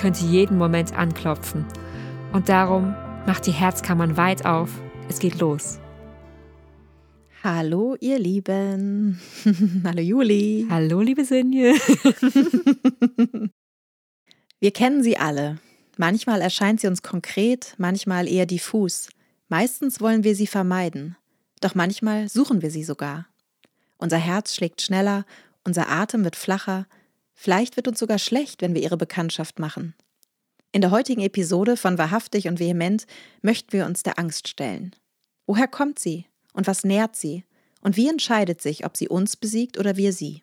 könnte jeden Moment anklopfen. Und darum macht die Herzkammern weit auf. Es geht los. Hallo, ihr Lieben. Hallo, Juli. Hallo, liebe Sinje. Wir kennen sie alle. Manchmal erscheint sie uns konkret, manchmal eher diffus. Meistens wollen wir sie vermeiden. Doch manchmal suchen wir sie sogar. Unser Herz schlägt schneller, unser Atem wird flacher, Vielleicht wird uns sogar schlecht, wenn wir ihre Bekanntschaft machen. In der heutigen Episode von Wahrhaftig und Vehement möchten wir uns der Angst stellen. Woher kommt sie und was nährt sie? Und wie entscheidet sich, ob sie uns besiegt oder wir sie?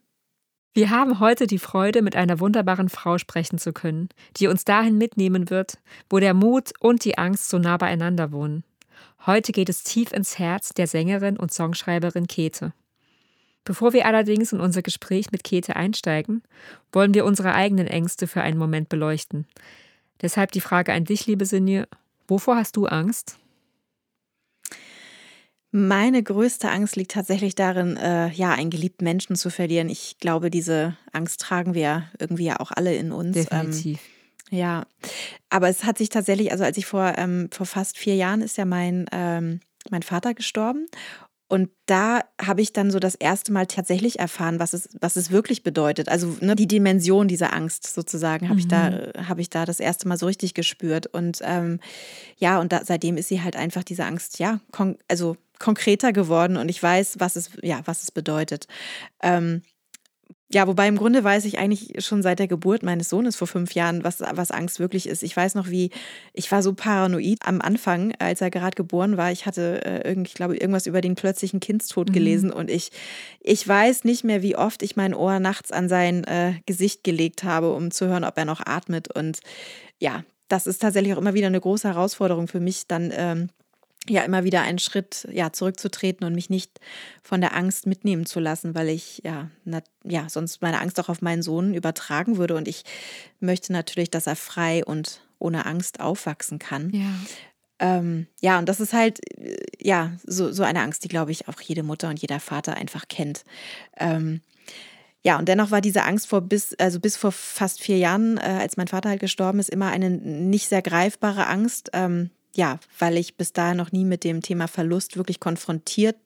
Wir haben heute die Freude, mit einer wunderbaren Frau sprechen zu können, die uns dahin mitnehmen wird, wo der Mut und die Angst so nah beieinander wohnen. Heute geht es tief ins Herz der Sängerin und Songschreiberin Käthe. Bevor wir allerdings in unser Gespräch mit Käthe einsteigen, wollen wir unsere eigenen Ängste für einen Moment beleuchten. Deshalb die Frage an dich, liebe Sinje, wovor hast du Angst? Meine größte Angst liegt tatsächlich darin, äh, ja, einen geliebten Menschen zu verlieren. Ich glaube, diese Angst tragen wir irgendwie ja auch alle in uns. Definitiv. Ähm, ja, aber es hat sich tatsächlich, also als ich vor, ähm, vor fast vier Jahren ist ja mein, ähm, mein Vater gestorben und da habe ich dann so das erste Mal tatsächlich erfahren, was es, was es wirklich bedeutet. Also ne, die Dimension dieser Angst sozusagen habe mhm. ich da, mhm. habe ich da das erste Mal so richtig gespürt. Und ähm, ja, und da, seitdem ist sie halt einfach diese Angst, ja, kon also konkreter geworden und ich weiß, was es, ja, was es bedeutet. Ähm, ja, wobei im Grunde weiß ich eigentlich schon seit der Geburt meines Sohnes vor fünf Jahren, was, was Angst wirklich ist. Ich weiß noch, wie ich war so paranoid am Anfang, als er gerade geboren war. Ich hatte äh, irgend, ich glaube, irgendwas über den plötzlichen Kindstod mhm. gelesen und ich, ich weiß nicht mehr, wie oft ich mein Ohr nachts an sein äh, Gesicht gelegt habe, um zu hören, ob er noch atmet. Und ja, das ist tatsächlich auch immer wieder eine große Herausforderung für mich, dann ähm, ja immer wieder einen Schritt ja zurückzutreten und mich nicht von der Angst mitnehmen zu lassen, weil ich ja na, ja sonst meine Angst auch auf meinen Sohn übertragen würde und ich möchte natürlich, dass er frei und ohne Angst aufwachsen kann. Ja. Ähm, ja, und das ist halt, ja, so, so eine Angst, die, glaube ich, auch jede Mutter und jeder Vater einfach kennt. Ähm, ja, und dennoch war diese Angst vor bis, also bis vor fast vier Jahren, äh, als mein Vater halt gestorben ist, immer eine nicht sehr greifbare Angst. Ähm, ja, weil ich bis dahin noch nie mit dem Thema Verlust wirklich konfrontiert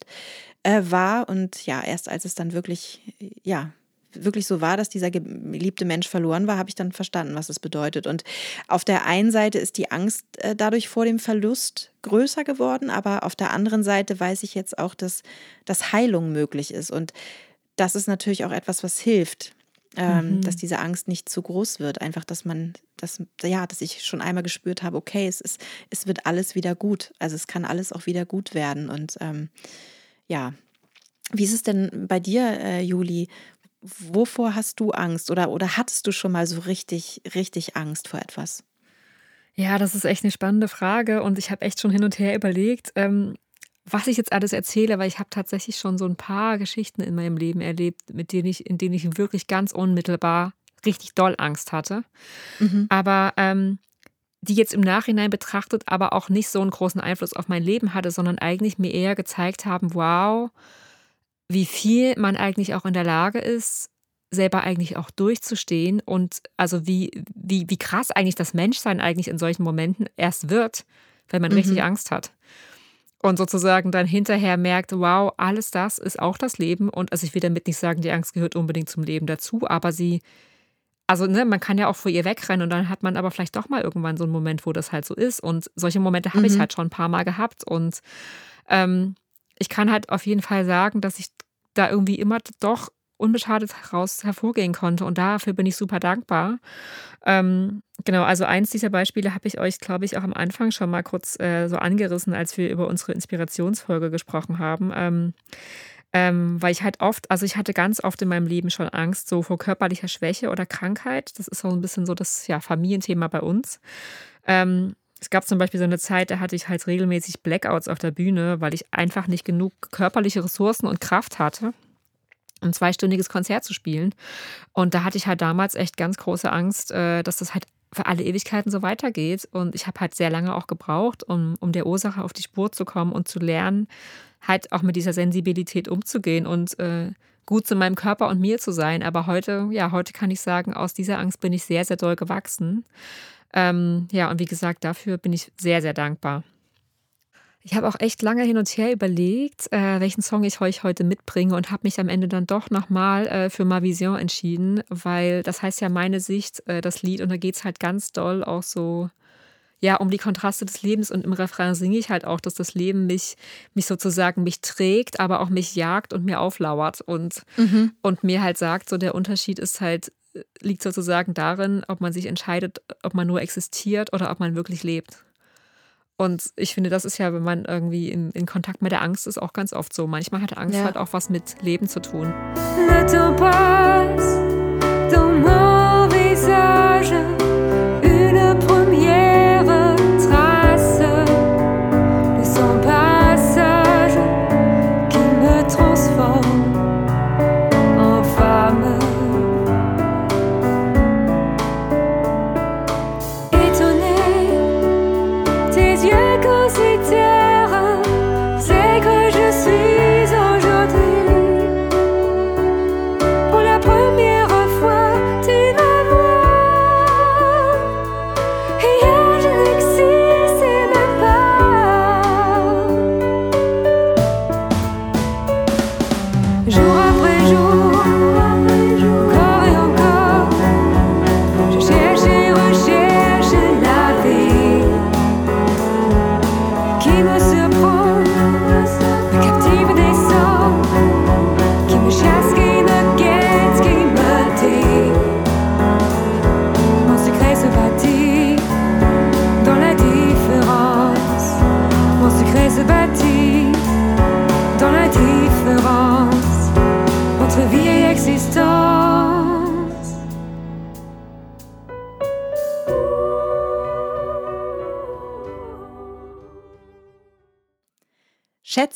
äh, war. Und ja, erst als es dann wirklich, ja, wirklich so war, dass dieser geliebte Mensch verloren war, habe ich dann verstanden, was es bedeutet. Und auf der einen Seite ist die Angst äh, dadurch vor dem Verlust größer geworden, aber auf der anderen Seite weiß ich jetzt auch, dass, dass Heilung möglich ist. Und das ist natürlich auch etwas, was hilft ähm, mhm. dass diese Angst nicht zu groß wird. Einfach, dass man, dass, ja, dass ich schon einmal gespürt habe, okay, es ist, es wird alles wieder gut. Also es kann alles auch wieder gut werden. Und ähm, ja, wie ist es denn bei dir, äh, Juli? Wovor hast du Angst oder, oder hattest du schon mal so richtig, richtig Angst vor etwas? Ja, das ist echt eine spannende Frage und ich habe echt schon hin und her überlegt. Ähm, was ich jetzt alles erzähle, weil ich habe tatsächlich schon so ein paar Geschichten in meinem Leben erlebt, mit denen ich, in denen ich wirklich ganz unmittelbar richtig doll Angst hatte. Mhm. Aber ähm, die jetzt im Nachhinein betrachtet aber auch nicht so einen großen Einfluss auf mein Leben hatte, sondern eigentlich mir eher gezeigt haben, wow, wie viel man eigentlich auch in der Lage ist, selber eigentlich auch durchzustehen und also wie, wie, wie krass eigentlich das Menschsein eigentlich in solchen Momenten erst wird, wenn man mhm. richtig Angst hat und sozusagen dann hinterher merkt, wow, alles das ist auch das Leben. Und also ich will damit nicht sagen, die Angst gehört unbedingt zum Leben dazu, aber sie, also ne, man kann ja auch vor ihr wegrennen und dann hat man aber vielleicht doch mal irgendwann so einen Moment, wo das halt so ist. Und solche Momente habe mhm. ich halt schon ein paar Mal gehabt. Und ähm, ich kann halt auf jeden Fall sagen, dass ich da irgendwie immer doch unbeschadet heraus hervorgehen konnte. Und dafür bin ich super dankbar. Ähm, genau, also eins dieser Beispiele habe ich euch, glaube ich, auch am Anfang schon mal kurz äh, so angerissen, als wir über unsere Inspirationsfolge gesprochen haben. Ähm, Ähm, weil ich halt oft, also ich hatte ganz oft in meinem Leben schon Angst, so vor körperlicher Schwäche oder Krankheit. Das ist so ein bisschen so das ja, Familienthema bei uns. Ähm, es gab zum Beispiel so eine Zeit, da hatte ich halt regelmäßig Blackouts auf der Bühne, weil ich einfach nicht genug körperliche Ressourcen und Kraft hatte, ein zweistündiges Konzert zu spielen. Und da hatte ich halt damals echt ganz große Angst, äh, dass das halt für alle Ewigkeiten so weitergeht. Und ich habe halt sehr lange auch gebraucht, um, um der Ursache auf die Spur zu kommen und zu lernen, halt auch mit dieser Sensibilität umzugehen und äh, gut zu meinem Körper und mir zu sein. Aber heute, ja, heute kann ich sagen, aus dieser Angst bin ich sehr, sehr doll gewachsen. Ähm, ja, und wie gesagt, dafür bin ich sehr, sehr dankbar. Ich habe auch echt lange hin und her überlegt, äh, welchen Song ich euch heute mitbringe und habe mich am Ende dann doch nochmal äh, für Ma Vision entschieden, weil das heißt ja meine Sicht, äh, das Lied, und da geht es halt ganz doll auch so ja, um die Kontraste des Lebens und im Refrain singe ich halt auch, dass das Leben mich, mich sozusagen mich trägt, aber auch mich jagt und mir auflauert und, mhm. und mir halt sagt, so der Unterschied ist halt, liegt sozusagen darin, ob man sich entscheidet, ob man nur existiert oder ob man wirklich lebt. Und ich finde, das ist ja, wenn man irgendwie in, in Kontakt mit der Angst ist, auch ganz oft so. Manchmal hat Angst ja. halt auch was mit Leben zu tun. Le temps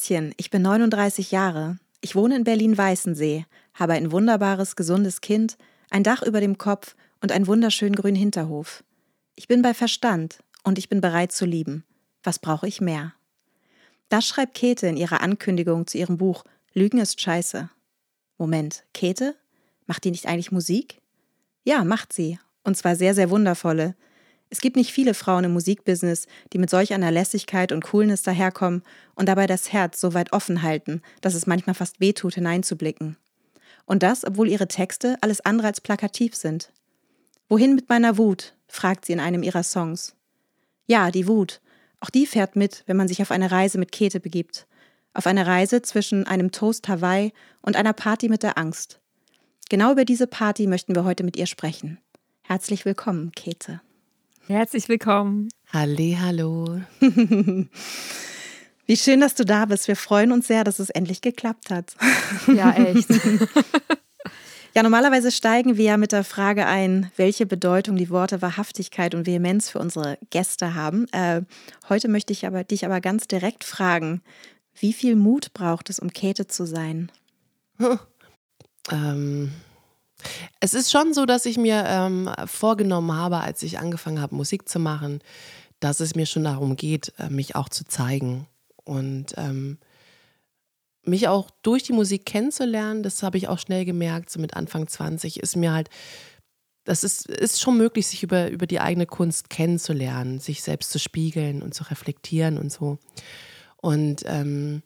Schätzchen, ich bin 39 Jahre. Ich wohne in Berlin-Weißensee, habe ein wunderbares, gesundes Kind, ein Dach über dem Kopf und einen wunderschönen grünen Hinterhof. Ich bin bei Verstand und ich bin bereit zu lieben. Was brauche ich mehr? Das schreibt Käthe in ihrer Ankündigung zu ihrem Buch Lügen ist scheiße. Moment, Käthe? Macht die nicht eigentlich Musik? Ja, macht sie. Und zwar sehr, sehr wundervolle. Es gibt nicht viele Frauen im Musikbusiness, die mit solch einer Lässigkeit und Coolness daherkommen und dabei das Herz so weit offen halten, dass es manchmal fast wehtut, hineinzublicken. Und das, obwohl ihre Texte alles andere als plakativ sind. Wohin mit meiner Wut? fragt sie in einem ihrer Songs. Ja, die Wut. Auch die fährt mit, wenn man sich auf eine Reise mit Käthe begibt. Auf eine Reise zwischen einem Toast Hawaii und einer Party mit der Angst. Genau über diese Party möchten wir heute mit ihr sprechen. Herzlich willkommen, Käthe. Herzlich willkommen. Halli, hallo. Wie schön, dass du da bist. Wir freuen uns sehr, dass es endlich geklappt hat. Ja, echt. Ja, normalerweise steigen wir ja mit der Frage ein, welche Bedeutung die Worte Wahrhaftigkeit und Vehemenz für unsere Gäste haben. Äh, heute möchte ich aber, dich aber ganz direkt fragen, wie viel Mut braucht es, um Käthe zu sein? Hm. Ähm, es ist schon so, dass ich mir ähm, vorgenommen habe, als ich angefangen habe, Musik zu machen, dass es mir schon darum geht, äh, mich auch zu zeigen und ähm, mich auch durch die Musik kennenzulernen. Das habe ich auch schnell gemerkt, so mit Anfang 20 ist mir halt, das ist, ist schon möglich, sich über, über die eigene Kunst kennenzulernen, sich selbst zu spiegeln und zu reflektieren und so. Und ähm,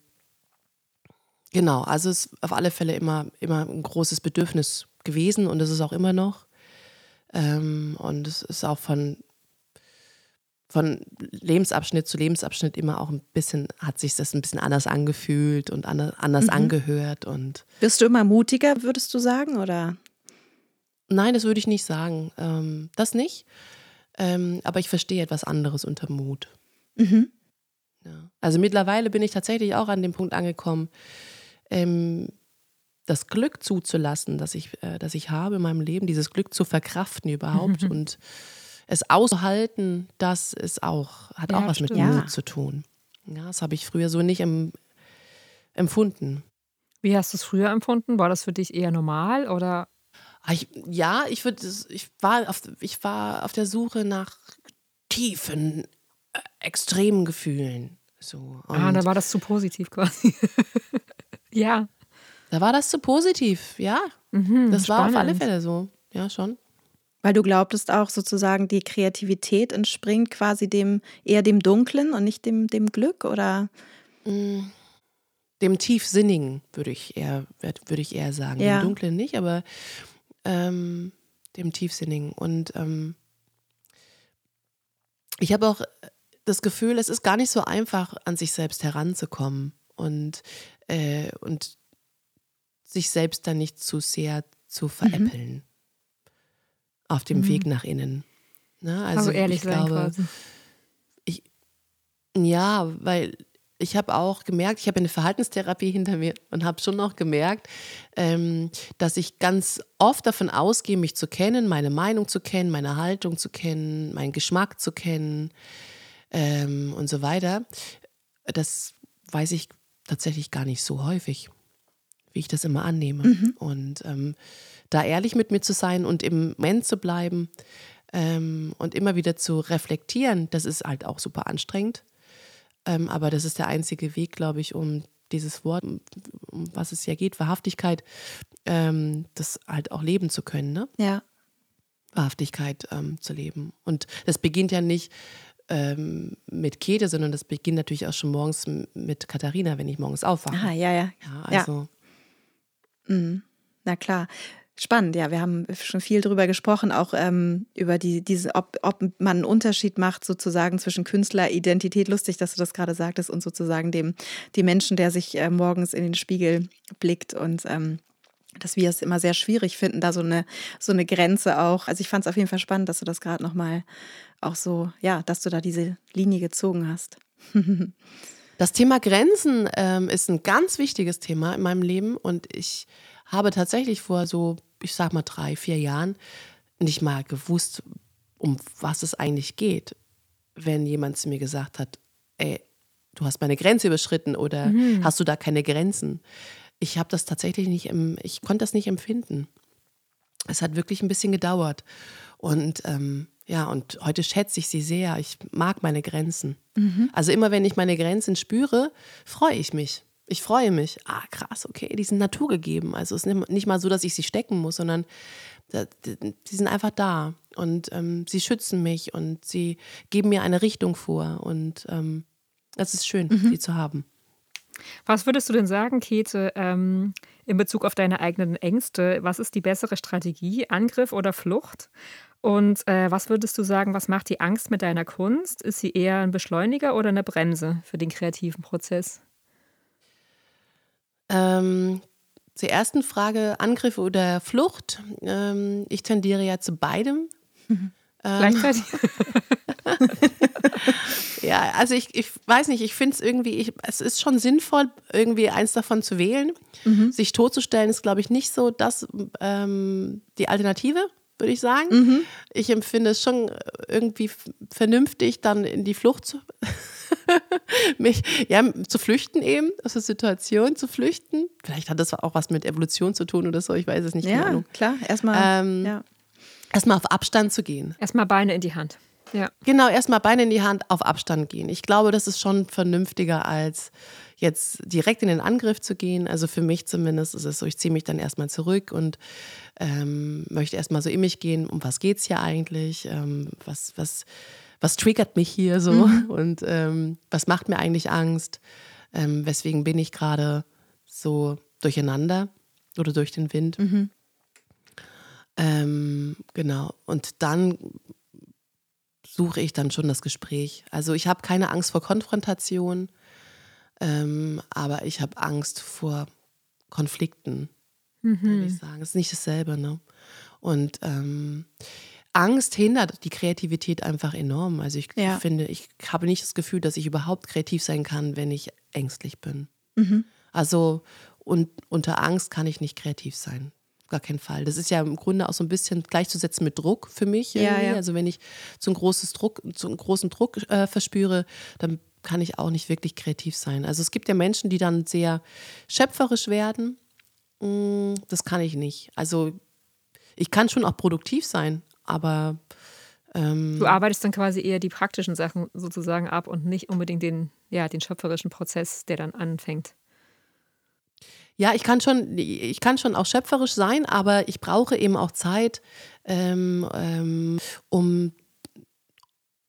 genau, also es ist auf alle Fälle immer, immer ein großes Bedürfnis gewesen und es ist auch immer noch. Ähm, und es ist auch von, von Lebensabschnitt zu Lebensabschnitt immer auch ein bisschen, hat sich das ein bisschen anders angefühlt und anders, anders mhm. angehört. Und Bist du immer mutiger, würdest du sagen, oder? Nein, das würde ich nicht sagen. Ähm, das nicht. Ähm, aber ich verstehe etwas anderes unter Mut. Mhm. Ja. Also mittlerweile bin ich tatsächlich auch an dem Punkt angekommen, ähm, das Glück zuzulassen, das ich, äh, das ich habe in meinem Leben, dieses Glück zu verkraften überhaupt und es auszuhalten, das ist auch, hat Ja, auch was mit stimmt. Mut Ja. zu tun. Ja, das habe ich früher so nicht em, empfunden. Wie hast du es früher empfunden? War das für dich eher normal oder? Ah, Ich, ja, ich würde, ich war auf, ich war auf der Suche nach tiefen, äh, extremen Gefühlen. So. Ah, Und da war das zu positiv quasi. ja. Da war das zu positiv, ja. Mhm, Das war auf alle spannend. Fälle so. Ja, schon. Weil du glaubtest auch sozusagen, die Kreativität entspringt quasi dem eher dem Dunklen und nicht dem, dem Glück oder Dem Tiefsinnigen würde ich eher, würde ich eher sagen. Ja. Dem Dunklen nicht, aber ähm, dem Tiefsinnigen. Und ähm, ich habe auch das Gefühl, es ist gar nicht so einfach, an sich selbst heranzukommen und, äh, und sich selbst dann nicht zu sehr zu veräppeln auf dem Mhm. Weg nach innen. Ne? Also, Also, ehrlich ich sein glaube, quasi. Ja, weil ich habe auch gemerkt, ich habe eine Verhaltenstherapie hinter mir und habe schon noch gemerkt, ähm, dass ich ganz oft davon ausgehe, mich zu kennen, meine Meinung zu kennen, meine Haltung zu kennen, meinen Geschmack zu kennen ähm, und so weiter. Das weiß ich tatsächlich gar nicht so häufig, wie ich das immer annehme. Und ähm, da ehrlich mit mir zu sein und im Moment zu bleiben ähm, und immer wieder zu reflektieren, das ist halt auch super anstrengend. Ähm, aber das ist der einzige Weg, glaube ich, um dieses Wort, um, um was es ja geht, Wahrhaftigkeit, ähm, das halt auch leben zu können, ne? ja. Wahrhaftigkeit ähm, zu leben. Und das beginnt ja nicht ähm, mit Käthe, sondern das beginnt natürlich auch schon morgens mit Katharina, wenn ich morgens aufwache. Ah, ja, ja. Ja, Ja. Mhm. Na klar. Spannend, ja. Wir haben schon viel drüber gesprochen, auch ähm, über die, diese, ob, ob man einen Unterschied macht, sozusagen zwischen Künstleridentität, lustig, dass du das gerade sagtest, und sozusagen dem, dem Menschen, der sich äh, morgens in den Spiegel blickt und ähm, dass wir es immer sehr schwierig finden, da so eine, so eine Grenze auch. Also ich fand es auf jeden Fall spannend, dass du das gerade nochmal auch so, ja, dass du da diese Linie gezogen hast. Das Thema Grenzen ähm, ist ein ganz wichtiges Thema in meinem Leben und ich habe tatsächlich vor so, ich sag mal, drei, vier Jahren nicht mal gewusst, um was es eigentlich geht, wenn jemand zu mir gesagt hat, ey, du hast meine Grenze überschritten oder hast du da keine Grenzen? Ich habe das tatsächlich nicht, im, ich konnte das nicht empfinden. Es hat wirklich ein bisschen gedauert. Und ähm, ja, und heute schätze ich sie sehr. Ich mag meine Grenzen. Also immer wenn ich meine Grenzen spüre, freue ich mich. Ich freue mich. Ah, krass, okay, die sind naturgegeben. Also es ist nicht- mal so, dass ich sie stecken muss, sondern die die sind einfach da. Und ähm, sie schützen mich und sie geben mir eine Richtung vor. Und ähm, das ist schön, sie zu haben. Was würdest du denn sagen, Käthe, ähm, in Bezug auf deine eigenen Ängste? Was ist die bessere Strategie, Angriff oder Flucht? Und äh, was würdest du sagen, was macht die Angst mit deiner Kunst? Ist sie eher ein Beschleuniger oder eine Bremse für den kreativen Prozess? Ähm, zur ersten Frage, Angriff oder Flucht. Ähm, ich tendiere ja zu beidem. Ähm, Gleichzeitig? Ja, also ich, ich weiß nicht, ich finde es irgendwie, ich, es ist schon sinnvoll, irgendwie eins davon zu wählen. Sich totzustellen ist, glaube ich, nicht so das ähm, die Alternative, würde ich sagen. Ich empfinde es schon irgendwie f- vernünftig, dann in die Flucht zu, mich, ja, zu flüchten eben, aus der Situation zu flüchten. Vielleicht hat das auch was mit Evolution zu tun oder so, ich weiß es nicht. Ja, klar. Erstmal. Ähm, ja. Erstmal auf Abstand zu gehen. Erstmal Beine in die Hand. Ja. Genau, erstmal Beine in die Hand, auf Abstand gehen. Ich glaube, das ist schon vernünftiger, als jetzt direkt in den Angriff zu gehen. Also für mich zumindest ist es so, ich ziehe mich dann erstmal zurück und ähm, möchte erstmal so in mich gehen, um was geht es hier eigentlich? Ähm, was, was, was triggert mich hier so? Und ähm, was macht mir eigentlich Angst? Ähm, weswegen bin ich gerade so durcheinander oder durch den Wind? Ähm, genau. Und dann suche ich dann schon das Gespräch. Also ich habe keine Angst vor Konfrontation, ähm, aber ich habe Angst vor Konflikten, würde ich sagen. Es ist nicht dasselbe, ne? Und ähm, Angst hindert die Kreativität einfach enorm. Also ich Ja. finde, ich habe nicht das Gefühl, dass ich überhaupt kreativ sein kann, wenn ich ängstlich bin. Also und unter Angst kann ich nicht kreativ sein. Gar keinen Fall. Das ist ja im Grunde auch so ein bisschen gleichzusetzen mit Druck für mich. Ja, ja. Also wenn ich zu, ein großes Druck, zu einem großen Druck äh, verspüre, dann kann ich auch nicht wirklich kreativ sein. Also es gibt ja Menschen, die dann sehr schöpferisch werden. Mm, Das kann ich nicht. Also ich kann schon auch produktiv sein, aber ähm, Du arbeitest dann quasi eher die praktischen Sachen sozusagen ab und nicht unbedingt den, ja, den schöpferischen Prozess, der dann anfängt. Ja, ich kann schon, ich kann schon auch schöpferisch sein, aber ich brauche eben auch Zeit, ähm, ähm, um,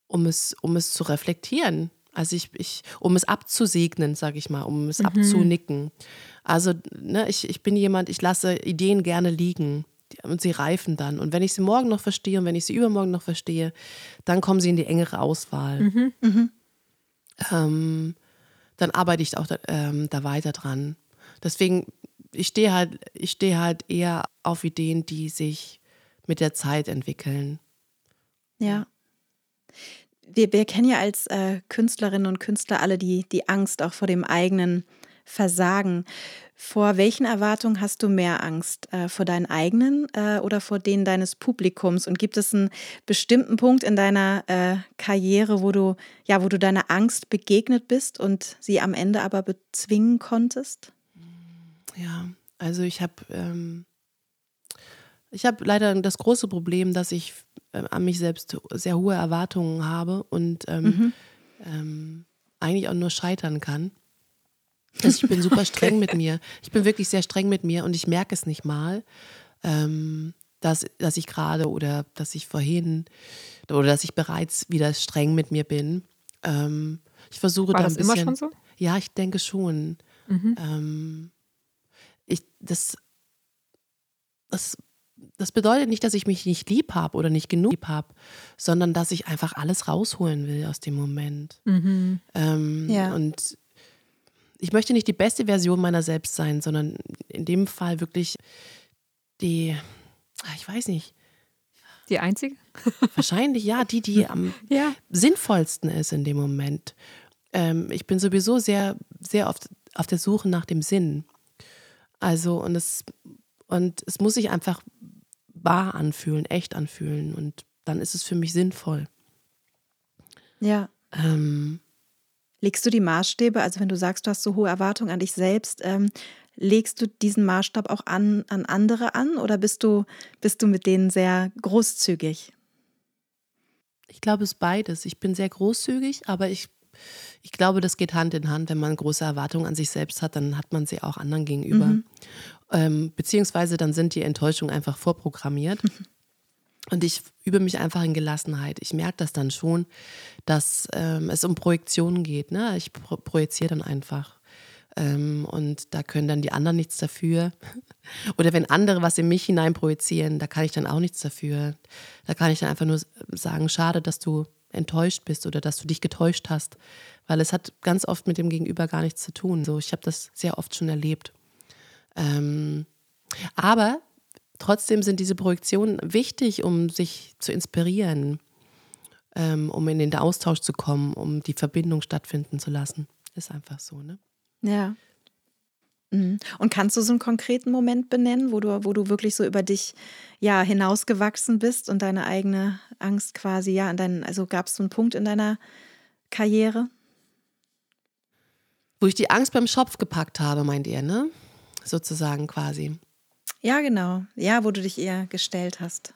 um, es, um es zu reflektieren. Also ich, ich um es abzusegnen, sage ich mal, um es abzunicken. Also ne, ich, ich bin jemand, ich lasse Ideen gerne liegen und sie reifen dann. Und wenn ich sie morgen noch verstehe und wenn ich sie übermorgen noch verstehe, dann kommen sie in die engere Auswahl. Ähm, dann arbeite ich auch da, ähm, da weiter dran. Deswegen, ich stehe halt, ich stehe halt eher auf Ideen, die sich mit der Zeit entwickeln. Ja. Wir, wir kennen ja als äh, Künstlerinnen und Künstler alle die, die Angst auch vor dem eigenen Versagen. Vor welchen Erwartungen hast du mehr Angst? Äh, vor deinen eigenen äh, oder vor denen deines Publikums? Und gibt es einen bestimmten Punkt in deiner äh, Karriere, wo du, ja, wo du deiner Angst begegnet bist und sie am Ende aber bezwingen konntest? Ja, also ich habe ähm, ich habe leider das große Problem, dass ich äh, an mich selbst sehr hohe Erwartungen habe und ähm, ähm, eigentlich auch nur scheitern kann. Also ich bin super streng mit mir. Ich bin wirklich sehr streng mit mir und ich merke es nicht mal, ähm, dass, dass ich gerade oder dass ich vorhin oder dass ich bereits wieder streng mit mir bin. Ähm, ich versuche War da ein das bisschen. immer schon so? Ja, ich denke schon. Mhm. Ähm, ich, das, das, das bedeutet nicht, dass ich mich nicht lieb habe oder nicht genug lieb habe, sondern dass ich einfach alles rausholen will aus dem Moment. Mhm. Ähm, Ja. Und ich möchte nicht die beste Version meiner selbst sein, sondern in dem Fall wirklich die, ah, ich weiß nicht, Die einzige? wahrscheinlich ja, die, die am Ja. sinnvollsten ist in dem Moment. Ähm, ich bin sowieso sehr, sehr oft auf der Suche nach dem Sinn. Also, und es, und es muss sich einfach wahr anfühlen, echt anfühlen. Und dann ist es für mich sinnvoll. Ja. Ähm, Legst du die Maßstäbe, also wenn du sagst, du hast so hohe Erwartungen an dich selbst, ähm, legst du diesen Maßstab auch an, an andere an oder bist du, bist du mit denen sehr großzügig? ich glaube, es ist beides. Ich bin sehr großzügig, aber ich, ich glaube, das geht Hand in Hand. Wenn man große Erwartungen an sich selbst hat, dann hat man sie auch anderen gegenüber. Ähm, beziehungsweise dann sind die Enttäuschungen einfach vorprogrammiert. Und ich übe mich einfach in Gelassenheit. Ich merke das dann schon, dass ähm, es um Projektionen geht. Ne? Ich pro projiziere dann einfach. Ähm, und da können dann die anderen nichts dafür. Oder wenn andere was in mich hinein projizieren, da kann ich dann auch nichts dafür. Da kann ich dann einfach nur sagen, schade, dass du enttäuscht bist oder dass du dich getäuscht hast. Weil es hat ganz oft mit dem Gegenüber gar nichts zu tun. So, ich habe das sehr oft schon erlebt. Ähm, aber trotzdem sind diese Projektionen wichtig, um sich zu inspirieren, ähm, um in den Austausch zu kommen, um die Verbindung stattfinden zu lassen. Ist einfach so, ne? Ja. Mhm. Und kannst du so einen konkreten Moment benennen, wo du, wo du wirklich so über dich ja hinausgewachsen bist und deine eigene Angst quasi, ja, an deinen, also gab es so einen Punkt in deiner Karriere? Wo ich die Angst beim Schopf gepackt habe, meint ihr, ne? Sozusagen quasi. Ja, genau. Ja, wo du dich eher gestellt hast.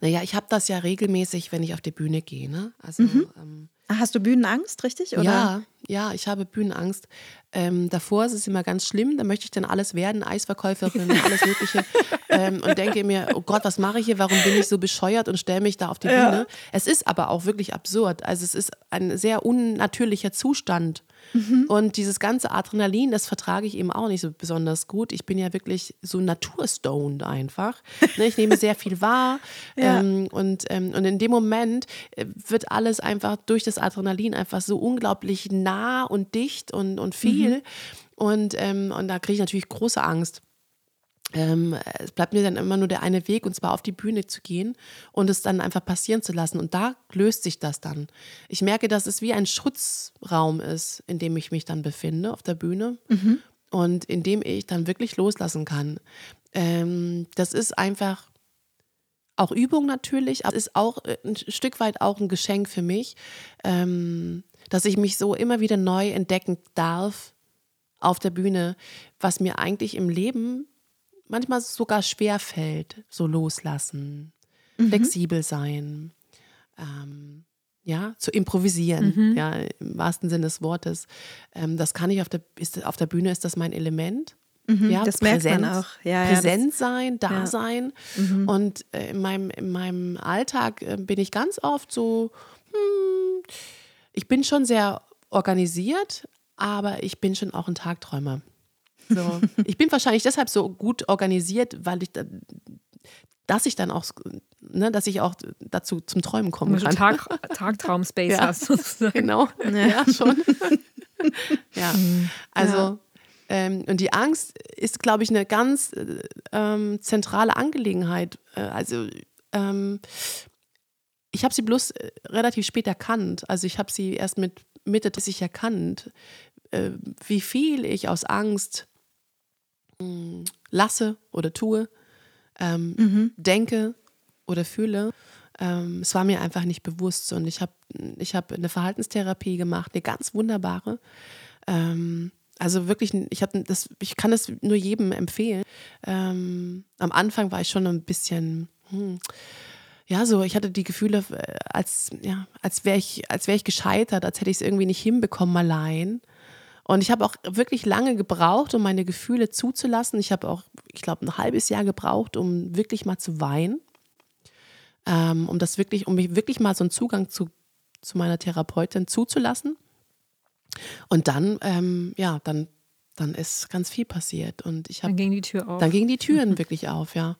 Naja, ich habe das ja regelmäßig, wenn ich auf die Bühne gehe, ne? Also, ähm, Ah, Hast du Bühnenangst, richtig? Oder? Ja, ja, ich habe Bühnenangst. Ähm, davor ist es immer ganz schlimm, da möchte ich dann alles werden, Eisverkäuferin, alles Mögliche. ähm, und denke mir, oh Gott, was mache ich hier? Warum bin ich so bescheuert und stelle mich da auf die Ja. Bühne? Es ist aber auch wirklich absurd. Also es ist ein sehr unnatürlicher Zustand. Und dieses ganze Adrenalin, das vertrage ich eben auch nicht so besonders gut. Ich bin ja wirklich so naturstoned einfach. Ne, ich nehme sehr viel wahr. Ja. Ähm, und, ähm, und in dem Moment äh, wird alles einfach durch das Adrenalin einfach so unglaublich nah und dicht und, und viel. Und, ähm, und da kriege ich natürlich große Angst. Ähm, es bleibt mir dann immer nur der eine Weg, und zwar auf die Bühne zu gehen und es dann einfach passieren zu lassen. Und da löst sich das dann. Ich merke, dass es wie ein Schutzraum ist, in dem ich mich dann befinde auf der Bühne. und indem ich dann wirklich loslassen kann. Ähm, das ist einfach auch Übung natürlich, aber es ist auch äh, ein Stück weit auch ein Geschenk für mich, ähm, dass ich mich so immer wieder neu entdecken darf auf der Bühne, was mir eigentlich im Leben manchmal sogar schwer fällt, so loslassen, mhm. flexibel sein, ähm, ja, zu improvisieren, mhm. ja, im wahrsten Sinne des Wortes. Ähm, das kann ich auf der, ist, auf der Bühne, ist das mein Element. Mhm, ja, das Präsenz, merkt man auch. Ja, präsent ja, sein, da ja. sein. Mhm. Und äh, in, meinem, in meinem Alltag äh, bin ich ganz oft so, hm, ich bin schon sehr organisiert, aber ich bin schon auch ein Tagträumer. So. ich bin wahrscheinlich deshalb so gut organisiert, weil ich, da, dass ich dann auch, ne, dass ich auch dazu zum Träumen kommen kann. Tag, Tagtraum-Space ja, hast. Sozusagen. Genau, ja, schon. ja, mhm. also ähm, und die Angst ist, glaube ich, eine ganz äh, ähm, zentrale Angelegenheit. Äh, also ähm, ich habe sie bloß äh, relativ spät erkannt. Also ich habe sie erst mit Mitte 30 erkannt, äh, wie viel ich aus Angst hm, lasse oder tue, ähm, mhm. denke oder fühle. Ähm, es war mir einfach nicht bewusst und ich habe ich hab eine Verhaltenstherapie gemacht, eine ganz wunderbare. Ähm, also wirklich, ich, das, ich kann das nur jedem empfehlen. Ähm, am Anfang war ich schon ein bisschen, hm, ja, so, ich hatte die Gefühle, äh, als, ja, als wäre ich, als ich gescheitert, als hätte ich es irgendwie nicht hinbekommen allein. Und ich habe auch wirklich lange gebraucht, um meine Gefühle zuzulassen. Ich habe auch, ich glaube, ein halbes Jahr gebraucht, um wirklich mal zu weinen. Ähm, um das wirklich, um mich wirklich mal so einen Zugang zu, zu meiner Therapeutin zuzulassen. Und dann, ähm, ja, dann, dann ist ganz viel passiert. Und ich habe. Dann ging die Tür auf. Dann gingen die Türen wirklich auf, ja.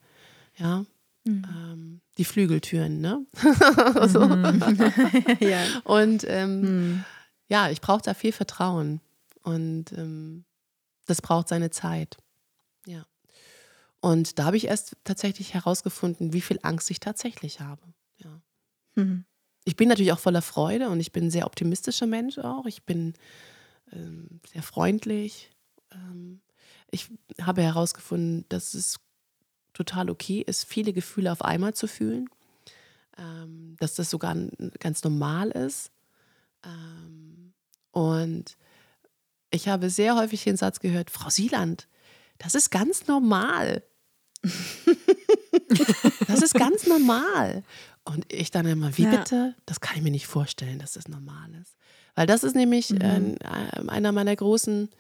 Ja. Mhm. Ähm, die Flügeltüren, ne? so. mhm. ja. Und ähm, mhm. ja, ich brauche da viel Vertrauen. Und ähm, das braucht seine Zeit. Ja. Und da habe ich erst tatsächlich herausgefunden, wie viel Angst ich tatsächlich habe. Ja. Mhm ich bin natürlich auch voller Freude und ich bin ein sehr optimistischer Mensch auch. Ich bin ähm, sehr freundlich. Ähm, ich habe herausgefunden, dass es total okay ist, viele Gefühle auf einmal zu fühlen. Ähm, dass das sogar ganz normal ist. Ähm, und ich habe sehr häufig den Satz gehört, Frau Sieland, das ist ganz normal. das ist ganz normal. Und ich dann immer, wie ja. bitte? Das kann ich mir nicht vorstellen, dass das normal ist. Weil das ist nämlich mhm. äh, einer meiner großen,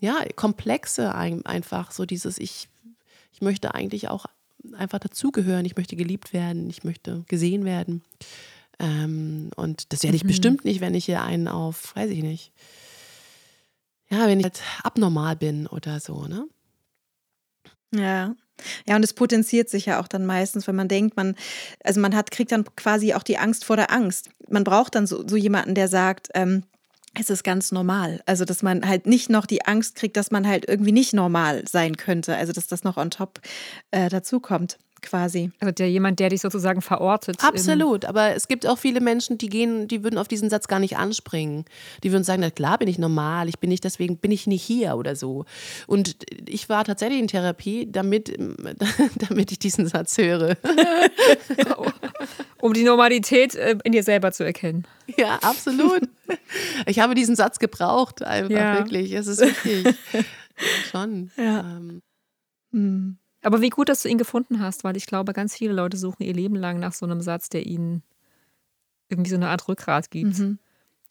ja, Komplexe einfach, so dieses, ich, ich möchte eigentlich auch einfach dazugehören, ich möchte geliebt werden, ich möchte gesehen werden. Ähm, und das werde ich mhm. bestimmt nicht, wenn ich hier einen auf, weiß ich nicht, ja, wenn ich halt abnormal bin oder so, ne? Ja. Ja, und es potenziert sich ja auch dann meistens, wenn man denkt, man, also man hat, kriegt dann quasi auch die Angst vor der Angst. Man braucht dann so, so jemanden, der sagt, ähm, es ist ganz normal. Also, dass man halt nicht noch die Angst kriegt, dass man halt irgendwie nicht normal sein könnte. Also, dass das noch on top äh, dazukommt quasi. Also der jemand, der dich sozusagen verortet. Absolut, aber es gibt auch viele Menschen, die gehen, die würden auf diesen Satz gar nicht anspringen. Die würden sagen, na klar bin ich normal, ich bin nicht deswegen bin ich nicht hier oder so. Und ich war tatsächlich in Therapie, damit, damit ich diesen Satz höre. um die Normalität äh, in dir selber zu erkennen. Ja, absolut. Ich habe diesen Satz gebraucht, einfach ja. wirklich. Es ist wichtig. Schon. Ja. Ähm. Hm. Aber wie gut, dass du ihn gefunden hast, weil ich glaube, ganz viele Leute suchen ihr Leben lang nach so einem Satz, der ihnen irgendwie so eine Art Rückgrat gibt. Mhm.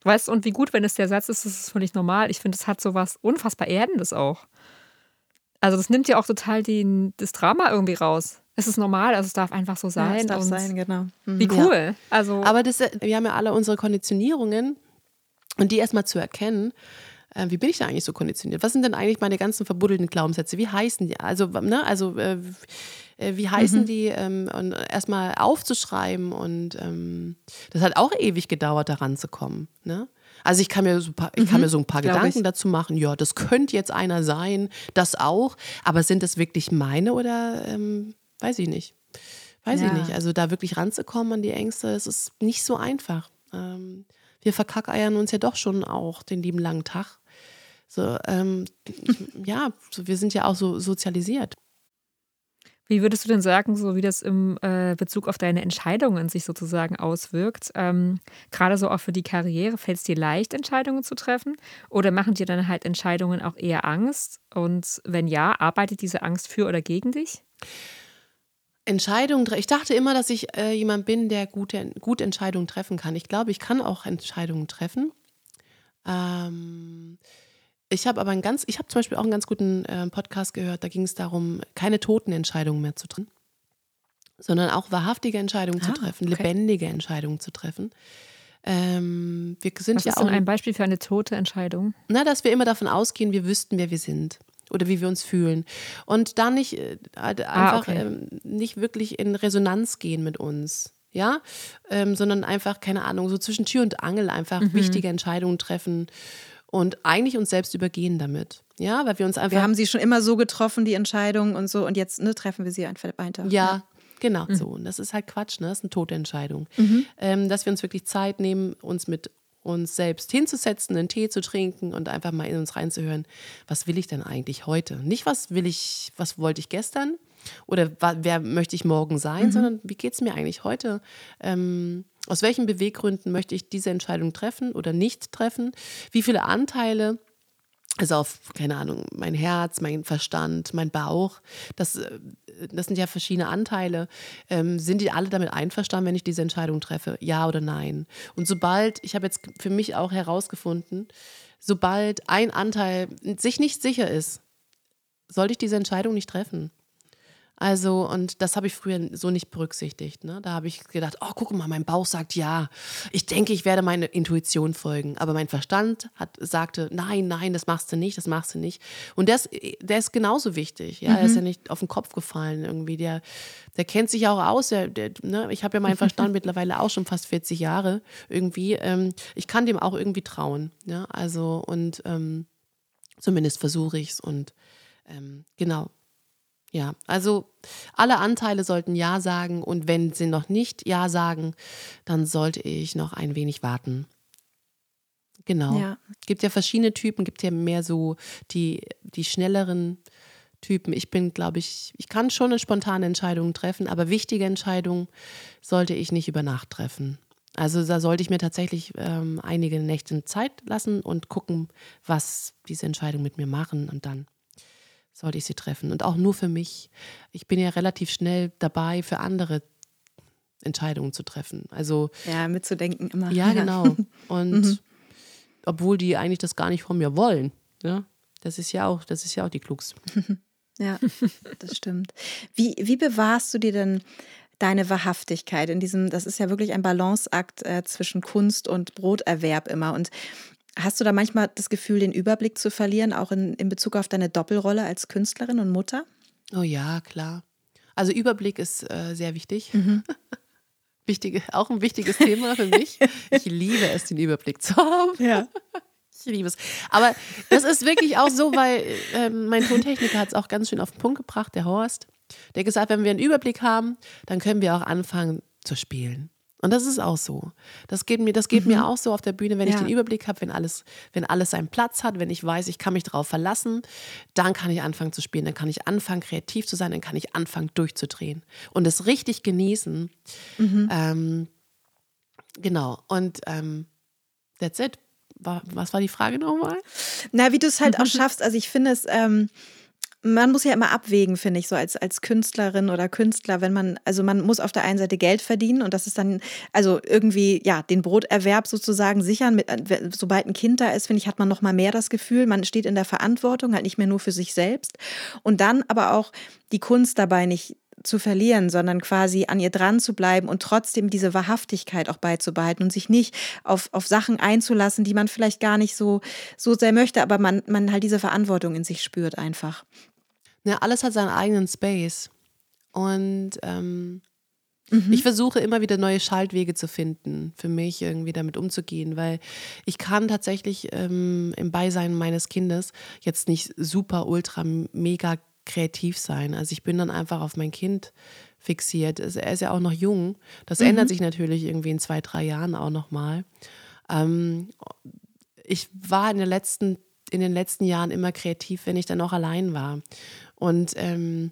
Weißt und wie gut, wenn es der Satz ist, das ist völlig normal. Ich finde, es hat so was unfassbar Erdendes auch. Also, das nimmt ja auch total den, das Drama irgendwie raus. Es ist normal, also es darf einfach so sein. Ja, es darf sein, genau. Mhm. Wie cool. Ja. Also Aber das, wir haben ja alle unsere Konditionierungen und die erstmal zu erkennen, äh, wie bin ich da eigentlich so konditioniert? Was sind denn eigentlich meine ganzen verbuddelten Glaubenssätze? Wie heißen die? Also, ne, also äh, äh wie heißen mhm. die? Ähm, und erstmal aufzuschreiben und ähm, das hat auch ewig gedauert, daran zu kommen. Ne? Also ich kann mir so ein paar, ich kann mir mhm. so ein paar Gedanken ich. dazu machen, ja, das könnte jetzt einer sein, das auch, aber sind das wirklich meine oder ähm, weiß ich nicht. Weiß ja. ich nicht. Also da wirklich ranzukommen an die Ängste, es ist nicht so einfach. Ähm, wir verkackeiern uns ja doch schon auch den lieben langen Tag So, ähm, ja, so, wir sind ja auch so sozialisiert. Wie würdest du denn sagen, so wie das im äh, Bezug auf deine Entscheidungen sich sozusagen auswirkt? Ähm, Gerade so auch für die Karriere, fällt es dir leicht, Entscheidungen zu treffen? Oder machen dir dann halt Entscheidungen auch eher Angst? Und wenn ja, arbeitet diese Angst für oder gegen dich? Entscheidungen, ich dachte immer, dass ich äh, jemand bin, der gute, gut Entscheidungen treffen kann. Ich glaube, ich kann auch Entscheidungen treffen. Ähm, ich habe aber einen ganz, ich habe zum Beispiel auch einen ganz guten äh, Podcast gehört, da ging es darum, keine toten Entscheidungen mehr zu treffen, sondern auch wahrhaftige Entscheidungen ah, zu treffen, okay. lebendige Entscheidungen zu treffen. Ähm, wir sind Was ja ist denn ein Beispiel für eine tote Entscheidung? Na, dass wir immer davon ausgehen, wir wüssten, wer wir sind oder wie wir uns fühlen und dann nicht äh, halt ah, einfach ah, okay. ähm, nicht wirklich in Resonanz gehen mit uns ja, ähm, sondern einfach, keine Ahnung, so zwischen Tür und Angel einfach mhm. wichtige Entscheidungen treffen und eigentlich uns selbst übergehen damit. Ja, weil wir uns einfach. Wir haben sie schon immer so getroffen, die Entscheidung und so, und jetzt ne, treffen wir sie einfach weiter. Ja, ja. genau mhm. so. Und das ist halt Quatsch, ne? Das ist eine tote Entscheidung. Mhm. Ähm, dass wir uns wirklich Zeit nehmen, uns mit uns selbst hinzusetzen, einen Tee zu trinken und einfach mal in uns reinzuhören, was will ich denn eigentlich heute? Nicht, was will ich, was wollte ich gestern oder wer möchte ich morgen sein, mhm. sondern wie geht es mir eigentlich heute? Ähm, aus welchen Beweggründen möchte ich diese Entscheidung treffen oder nicht treffen? Wie viele Anteile, also auf, keine Ahnung, mein Herz, mein Verstand, mein Bauch, das, äh, das sind ja verschiedene Anteile. Ähm, sind die alle damit einverstanden, wenn ich diese Entscheidung treffe? Ja oder nein? Und sobald, ich habe jetzt für mich auch herausgefunden, sobald ein Anteil sich nicht sicher ist, sollte ich diese Entscheidung nicht treffen. Also, und das habe ich früher so nicht berücksichtigt. Ne? Da habe ich gedacht, oh, guck mal, mein Bauch sagt ja. Ich denke, ich werde meiner Intuition folgen. Aber mein Verstand hat, sagte, nein, nein, das machst du nicht, das machst du nicht. Und der ist, der ist genauso wichtig. Ja? Mhm. Er ist ja nicht auf den Kopf gefallen irgendwie. Der, der kennt sich auch aus. Der, der, ne? Ich habe ja meinen Verstand mittlerweile auch schon fast 40 Jahre irgendwie. Ähm, ich kann dem auch irgendwie trauen. Ja? Also, und ähm, zumindest versuche ich es. Und ähm, genau, ja, also alle Anteile sollten Ja sagen und wenn sie noch nicht Ja sagen, dann sollte ich noch ein wenig warten. Genau. Ja. Gibt ja verschiedene Typen, gibt ja mehr so die, die schnelleren Typen. Ich bin, glaube ich, ich kann schon eine spontane Entscheidung treffen, aber wichtige Entscheidungen sollte ich nicht über Nacht treffen. Also da sollte ich mir tatsächlich ähm, einige Nächte Zeit lassen und gucken, was diese Entscheidungen mit mir machen und dann sollte ich sie treffen. Und auch nur für mich. Ich bin ja relativ schnell dabei, für andere Entscheidungen zu treffen. Also ja, mitzudenken immer. Ja, genau. Und mhm. obwohl die eigentlich das gar nicht von mir wollen. Ja, das ist ja auch, das ist ja auch die Klugste. ja, das stimmt. Wie, wie bewahrst du dir denn deine Wahrhaftigkeit in diesem, das ist ja wirklich ein Balanceakt äh, zwischen Kunst und Broterwerb immer. Und Hast du da manchmal das Gefühl, den Überblick zu verlieren, auch in, in Bezug auf deine Doppelrolle als Künstlerin und Mutter? Oh ja, klar. Also Überblick ist äh, sehr wichtig. Mhm. Wichtige, auch ein wichtiges Thema für mich. Ich liebe es, den Überblick zu haben. Ja. Ich liebe es. Aber das ist wirklich auch so, weil äh, mein Tontechniker hat es auch ganz schön auf den Punkt gebracht, der Horst. Der hat gesagt, wenn wir einen Überblick haben, dann können wir auch anfangen zu spielen. Und das ist auch so. Das geht mir, das geht mhm. mir auch so auf der Bühne, wenn ja. ich den Überblick habe, wenn alles, wenn alles seinen Platz hat, wenn ich weiß, ich kann mich darauf verlassen, dann kann ich anfangen zu spielen, dann kann ich anfangen, kreativ zu sein, dann kann ich anfangen, durchzudrehen und es richtig genießen. Mhm. Ähm, genau. Und ähm, that's it. Was war die Frage nochmal? Na, wie du es halt auch schaffst. Also ich finde es. Ähm man muss ja immer abwägen, finde ich, so als, als Künstlerin oder Künstler, wenn man, also man muss auf der einen Seite Geld verdienen und das ist dann, also irgendwie, ja, den Broterwerb sozusagen sichern. Mit, äh, sobald ein Kind da ist, finde ich, hat man noch mal mehr das Gefühl, man steht in der Verantwortung, halt nicht mehr nur für sich selbst. Und dann aber auch die Kunst dabei nicht zu verlieren, sondern quasi an ihr dran zu bleiben und trotzdem diese Wahrhaftigkeit auch beizubehalten und sich nicht auf, auf Sachen einzulassen, die man vielleicht gar nicht so, so sehr möchte, aber man, man halt diese Verantwortung in sich spürt einfach. Ja, alles hat seinen eigenen Space. Und ähm, mhm. ich versuche immer wieder neue Schaltwege zu finden, für mich irgendwie damit umzugehen, weil ich kann tatsächlich ähm, im Beisein meines Kindes jetzt nicht super, ultra, mega kreativ sein. Also ich bin dann einfach auf mein Kind fixiert. Er ist ja auch noch jung. Das mhm. ändert sich natürlich irgendwie in zwei, drei Jahren auch nochmal. Ähm, ich war in letzten in den letzten Jahren immer kreativ, wenn ich dann auch allein war. Und, ähm,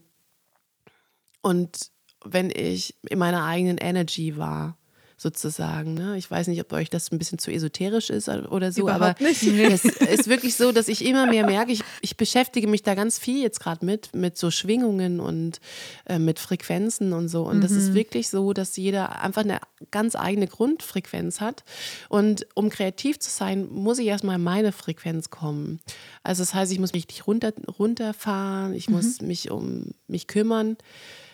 und wenn ich in meiner eigenen Energy war sozusagen. Ne? Ich weiß nicht, ob euch das ein bisschen zu esoterisch ist oder so, Überhaupt aber nicht. es ist wirklich so, dass ich immer mehr merke, ich, ich beschäftige mich da ganz viel jetzt gerade mit, mit so Schwingungen und äh, mit Frequenzen und so. Und Mhm. das ist wirklich so, dass jeder einfach eine ganz eigene Grundfrequenz hat. Und um kreativ zu sein, muss ich erstmal in meine Frequenz kommen. Also das heißt, ich muss mich richtig runter, runterfahren, ich muss mich um mich kümmern.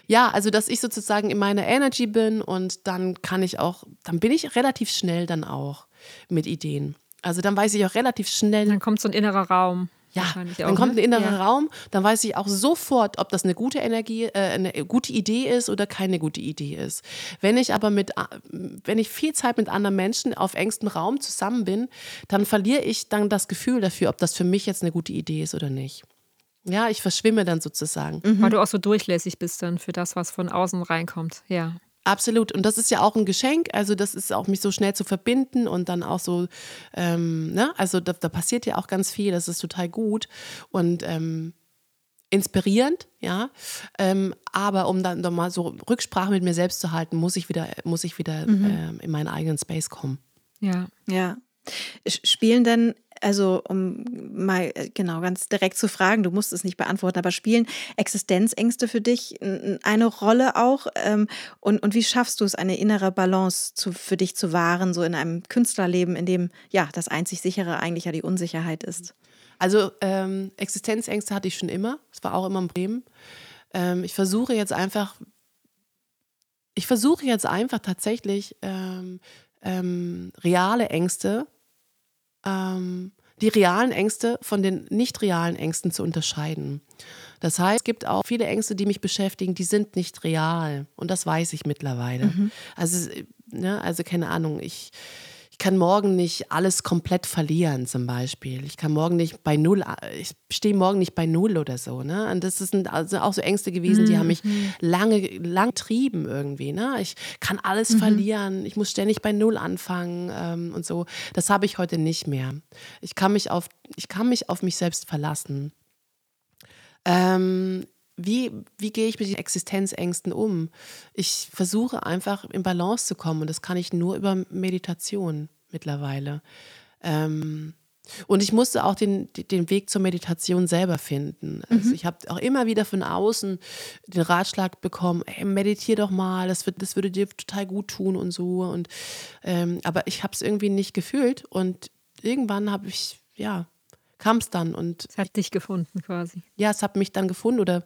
Ja, also dass ich sozusagen in meiner Energy bin und dann kann ich auch, dann bin ich relativ schnell dann auch mit Ideen. Also dann weiß ich auch relativ schnell, Dann kommt so ein innerer Raum. ja, dann kommt ein ne? innerer Ja. Raum, dann weiß ich auch sofort, ob das eine gute Energie, äh, eine gute Idee ist oder keine gute Idee ist. Wenn ich aber mit, a- wenn ich viel Zeit mit anderen Menschen auf engstem Raum zusammen bin, dann verliere ich dann das Gefühl dafür, ob das für mich jetzt eine gute Idee ist oder nicht. Ja, ich verschwimme dann sozusagen. Weil du auch so durchlässig bist dann für das, was von außen reinkommt. Ja. Absolut. Und das ist ja auch ein Geschenk. Also, das ist auch mich so schnell zu verbinden und dann auch so, ähm, ne? Also, da, da passiert ja auch ganz viel. Das ist total gut und ähm, inspirierend, ja. Ähm, aber um dann nochmal so Rücksprache mit mir selbst zu halten, muss ich wieder, muss ich wieder ähm, in meinen eigenen Space kommen. Ja. Ja. Spielen denn, also um mal äh, genau ganz direkt zu fragen, du musst es nicht beantworten, aber spielen Existenzängste für dich eine Rolle auch? Ähm, Und, und wie schaffst du es, eine innere Balance zu, für dich zu wahren, so in einem Künstlerleben, in dem ja das einzig sichere eigentlich ja die Unsicherheit ist? Also ähm, Existenzängste hatte ich schon immer. Das war auch immer ein Problem. Ähm, ich versuche jetzt einfach, ich versuche jetzt einfach tatsächlich ähm, ähm, reale Ängste, ähm, die realen Ängste von den nicht realen Ängsten zu unterscheiden. Das heißt, es gibt auch viele Ängste, die mich beschäftigen, die sind nicht real. Und das weiß ich mittlerweile. Also, ne, also keine Ahnung, ich, ich kann morgen nicht alles komplett verlieren, zum Beispiel. Ich kann morgen nicht bei Null, ich stehe morgen nicht bei Null oder so. Ne? Und das sind also auch so Ängste gewesen, die haben mich lange, lang trieben irgendwie. Ne? Ich kann alles verlieren, ich muss ständig bei Null anfangen ähm, und so. Das habe ich heute nicht mehr. Ich kann mich auf, ich kann mich auf mich selbst verlassen. Ähm, wie, wie gehe ich mit den Existenzängsten um? Ich versuche einfach in Balance zu kommen und das kann ich nur über Meditation mittlerweile. Ähm, und ich musste auch den, den Weg zur Meditation selber finden. Also ich habe auch immer wieder von außen den Ratschlag bekommen, ey, meditier doch mal, das, wird, das würde dir total gut tun und so. Und, ähm, aber ich habe es irgendwie nicht gefühlt und irgendwann habe ich, ja, kam es dann und Es hat dich gefunden quasi. ja, es hat mich dann gefunden oder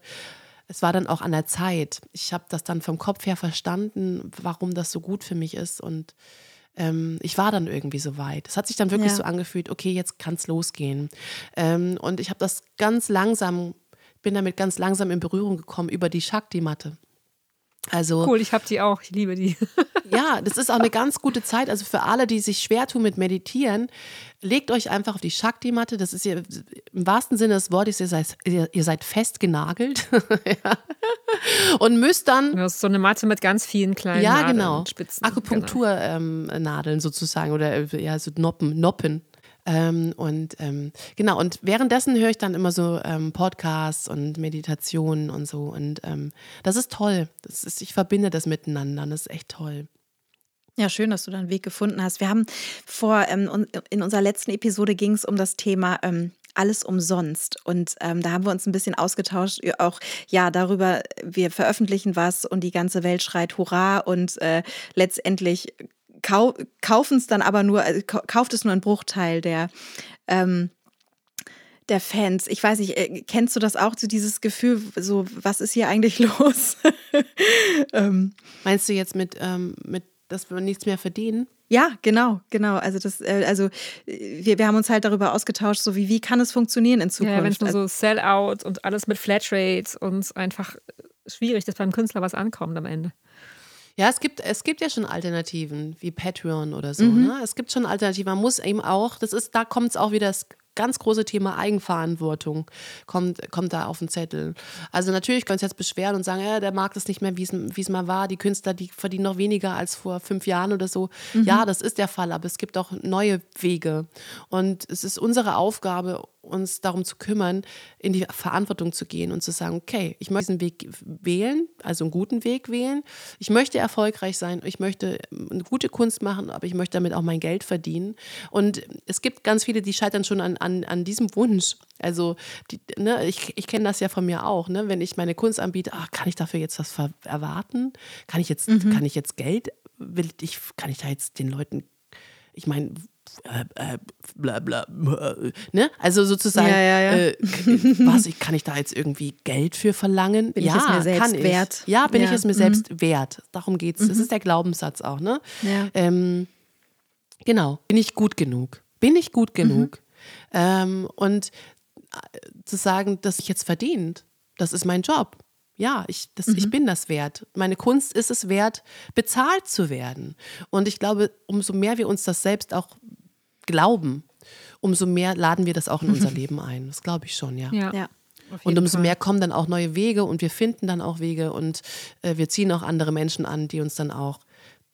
es war dann auch an der Zeit. Ich habe das dann vom Kopf her verstanden, warum das so gut für mich ist und ähm, ich war dann irgendwie so weit. Es hat sich dann wirklich Ja. so angefühlt, okay, jetzt kann es losgehen. Ähm, und ich habe das ganz langsam, bin damit ganz langsam in Berührung gekommen über die Shakti-Matte. Also Cool, ich habe die auch. Ich liebe die. ja, das ist auch eine ganz gute Zeit. Also für alle, die sich schwer tun mit Meditieren, legt euch einfach auf die Shakti-Matte. Das ist ja im wahrsten Sinne des Wortes, ihr seid, ihr, ihr seid festgenagelt. ja. Und müsst dann Du hast so eine Matte mit ganz vielen kleinen ja, Nadeln, genau. Spitzen. Genau. Akupunkturnadeln sozusagen oder ja, so Noppen, Noppen. Ähm, und ähm, genau, und währenddessen höre ich dann immer so ähm, Podcasts und Meditationen und so. Und ähm, das ist toll. Das ist, ich verbinde das miteinander. Das ist echt toll. Ja, schön, dass du da einen Weg gefunden hast. Wir haben vor, ähm, in unserer letzten Episode ging es um das Thema ähm, alles umsonst. Und ähm, da haben wir uns ein bisschen ausgetauscht, auch ja darüber, wir veröffentlichen was und die ganze Welt schreit Hurra und äh, letztendlich kau kaufen es dann aber nur, äh, kau- kauft es nur ein Bruchteil der ähm, der Fans. Ich weiß nicht, äh, kennst du das auch, so dieses Gefühl, so, was ist hier eigentlich los? ähm, Meinst du jetzt mit, ähm, mit dass wir nichts mehr verdienen? Ja, genau, genau. Also das, äh, also wir, wir haben uns halt darüber ausgetauscht, so wie wie kann es funktionieren in Zukunft? Ja, wenn es nur Also- so Sellout und alles mit Flatrate und einfach schwierig, dass beim Künstler was ankommt am Ende. Ja, es gibt, es gibt ja schon Alternativen wie Patreon oder so. Ne? Es gibt schon Alternativen. Man muss eben auch, das ist, da kommt es auch wieder das ganz große Thema Eigenverantwortung kommt, kommt da auf den Zettel. Also natürlich können wir uns jetzt beschweren und sagen, ja, der Markt ist nicht mehr, wie es mal war. Die Künstler, die verdienen noch weniger als vor fünf Jahren oder so. Ja, das ist der Fall, aber es gibt auch neue Wege. Und es ist unsere Aufgabe, uns darum zu kümmern, in die Verantwortung zu gehen und zu sagen, okay, ich möchte diesen Weg wählen, also einen guten Weg wählen. Ich möchte erfolgreich sein, ich möchte ähm, eine gute Kunst machen, aber ich möchte damit auch mein Geld verdienen. Und es gibt ganz viele, die scheitern schon an, an, an diesem Wunsch. Also die, ne, ich, ich kenne das ja von mir auch, ne? wenn ich meine Kunst anbiete, ach, kann ich dafür jetzt was erwarten? Kann ich jetzt, mhm. kann ich jetzt Geld, will ich, kann ich da jetzt den Leuten ich meine, äh, äh, bla bla, äh, ne? Also sozusagen, ja, ja, ja. Äh, was, kann ich da jetzt irgendwie Geld für verlangen? Bin ja, ich es mir selbst kann wert? Ich. Ja, bin ich es mir mhm. selbst wert? Darum geht es. Mhm. Das ist der Glaubenssatz auch, ne? Ähm, genau, bin ich gut genug? Bin ich gut genug? Ähm, und äh, zu sagen, dass ich jetzt verdient, das ist mein Job ja, ich, das, mhm. ich bin das wert. Meine Kunst ist es wert, bezahlt zu werden. Und ich glaube, umso mehr wir uns das selbst auch glauben, umso mehr laden wir das auch in unser Leben ein. Das glaube ich schon, ja. ja. ja und umso Fall. mehr kommen dann auch neue Wege und wir finden dann auch Wege und äh, wir ziehen auch andere Menschen an, die uns dann auch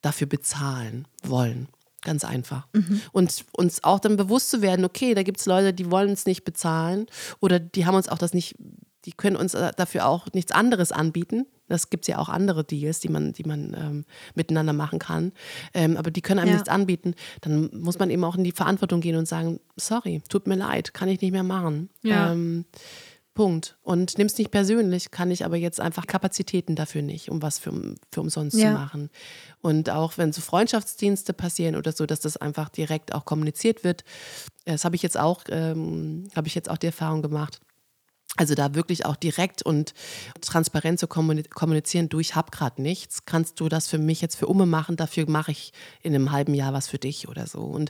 dafür bezahlen wollen. Ganz einfach. Mhm. Und uns auch dann bewusst zu werden, okay, da gibt es Leute, die wollen uns nicht bezahlen oder die haben uns auch das nicht die können uns äh, dafür auch nichts anderes anbieten. Das gibt es ja auch andere Deals, die man, die man ähm, miteinander machen kann. Ähm, aber die können einem ja. nichts anbieten. Dann muss man eben auch in die Verantwortung gehen und sagen, sorry, tut mir leid, kann ich nicht mehr machen. Ja. Ähm, Punkt. Und nimm es nicht persönlich, kann ich aber jetzt einfach Kapazitäten dafür nicht, um was für, für umsonst ja. zu machen. Und auch wenn so Freundschaftsdienste passieren oder so, dass das einfach direkt auch kommuniziert wird. Das habe ich jetzt auch, ähm, habe ich jetzt auch die Erfahrung gemacht also da wirklich auch direkt und transparent zu kommunizieren, du, ich habe gerade nichts, kannst du das für mich jetzt für Umme machen, dafür mache ich in einem halben Jahr was für dich oder so. Und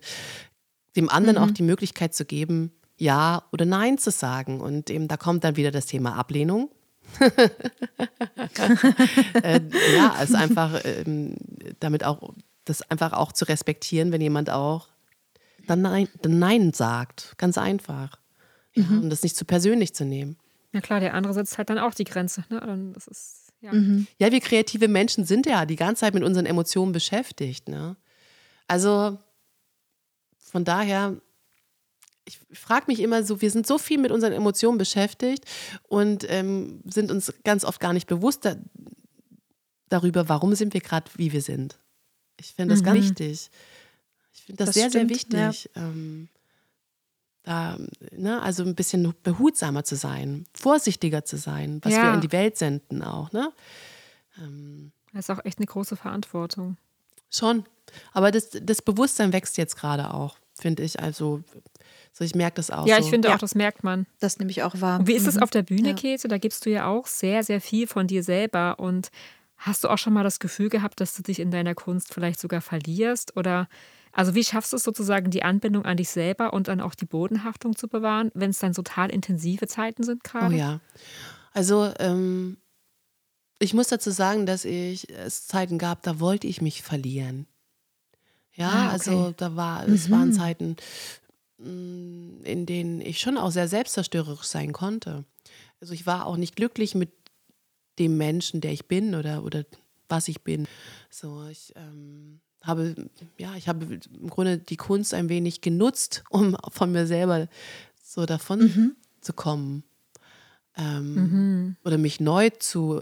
dem anderen mhm. auch die Möglichkeit zu geben, ja oder nein zu sagen. Und eben da kommt dann wieder das Thema Ablehnung. äh, ja, also einfach ähm, damit auch, das einfach auch zu respektieren, wenn jemand auch dann Nein, dann Nein sagt. Ganz einfach. Ja, mhm. Um das nicht zu persönlich zu nehmen. Ja klar, der andere setzt halt dann auch die Grenze. Ne? Das ist, ja. Mhm. ja, wir kreative Menschen sind ja die ganze Zeit mit unseren Emotionen beschäftigt. Ne? Also von daher, ich frage mich immer so, wir sind so viel mit unseren Emotionen beschäftigt und ähm, sind uns ganz oft gar nicht bewusst da, darüber, warum sind wir gerade, wie wir sind. Ich finde das mhm. ganz wichtig. Ich finde das, das, sehr, stimmt, sehr wichtig. Ja. Ähm, da, ne, also ein bisschen behutsamer zu sein, vorsichtiger zu sein, was ja. wir in die Welt senden auch. Ne? Ähm, das ist auch echt eine große Verantwortung. Schon. Aber das, das Bewusstsein wächst jetzt gerade auch, finde ich. Also, so ich merke das auch. Ja, so. ich finde ja. auch, das merkt man. Das nehme ich auch wahr. Und wie ist es mhm. auf der Bühne, ja. Käthe? Da gibst du ja auch sehr, sehr viel von dir selber. Und hast du auch schon mal das Gefühl gehabt, dass du dich in deiner Kunst vielleicht sogar verlierst? Oder also wie schaffst du es sozusagen, die Anbindung an dich selber und dann auch die Bodenhaftung zu bewahren, wenn es dann total intensive Zeiten sind gerade? Oh ja. Also ähm, ich muss dazu sagen, dass ich es Zeiten gab, da wollte ich mich verlieren. Ja, ah, okay. also da war, es mhm. waren Zeiten, mm, in denen ich schon auch sehr selbstzerstörerisch sein konnte. Also ich war auch nicht glücklich mit dem Menschen, der ich bin oder, oder was ich bin. So, ich ähm, habe, ja, ich habe im Grunde die Kunst ein wenig genutzt, um von mir selber so davon mhm. zu kommen. Ähm, mhm. Oder mich neu zu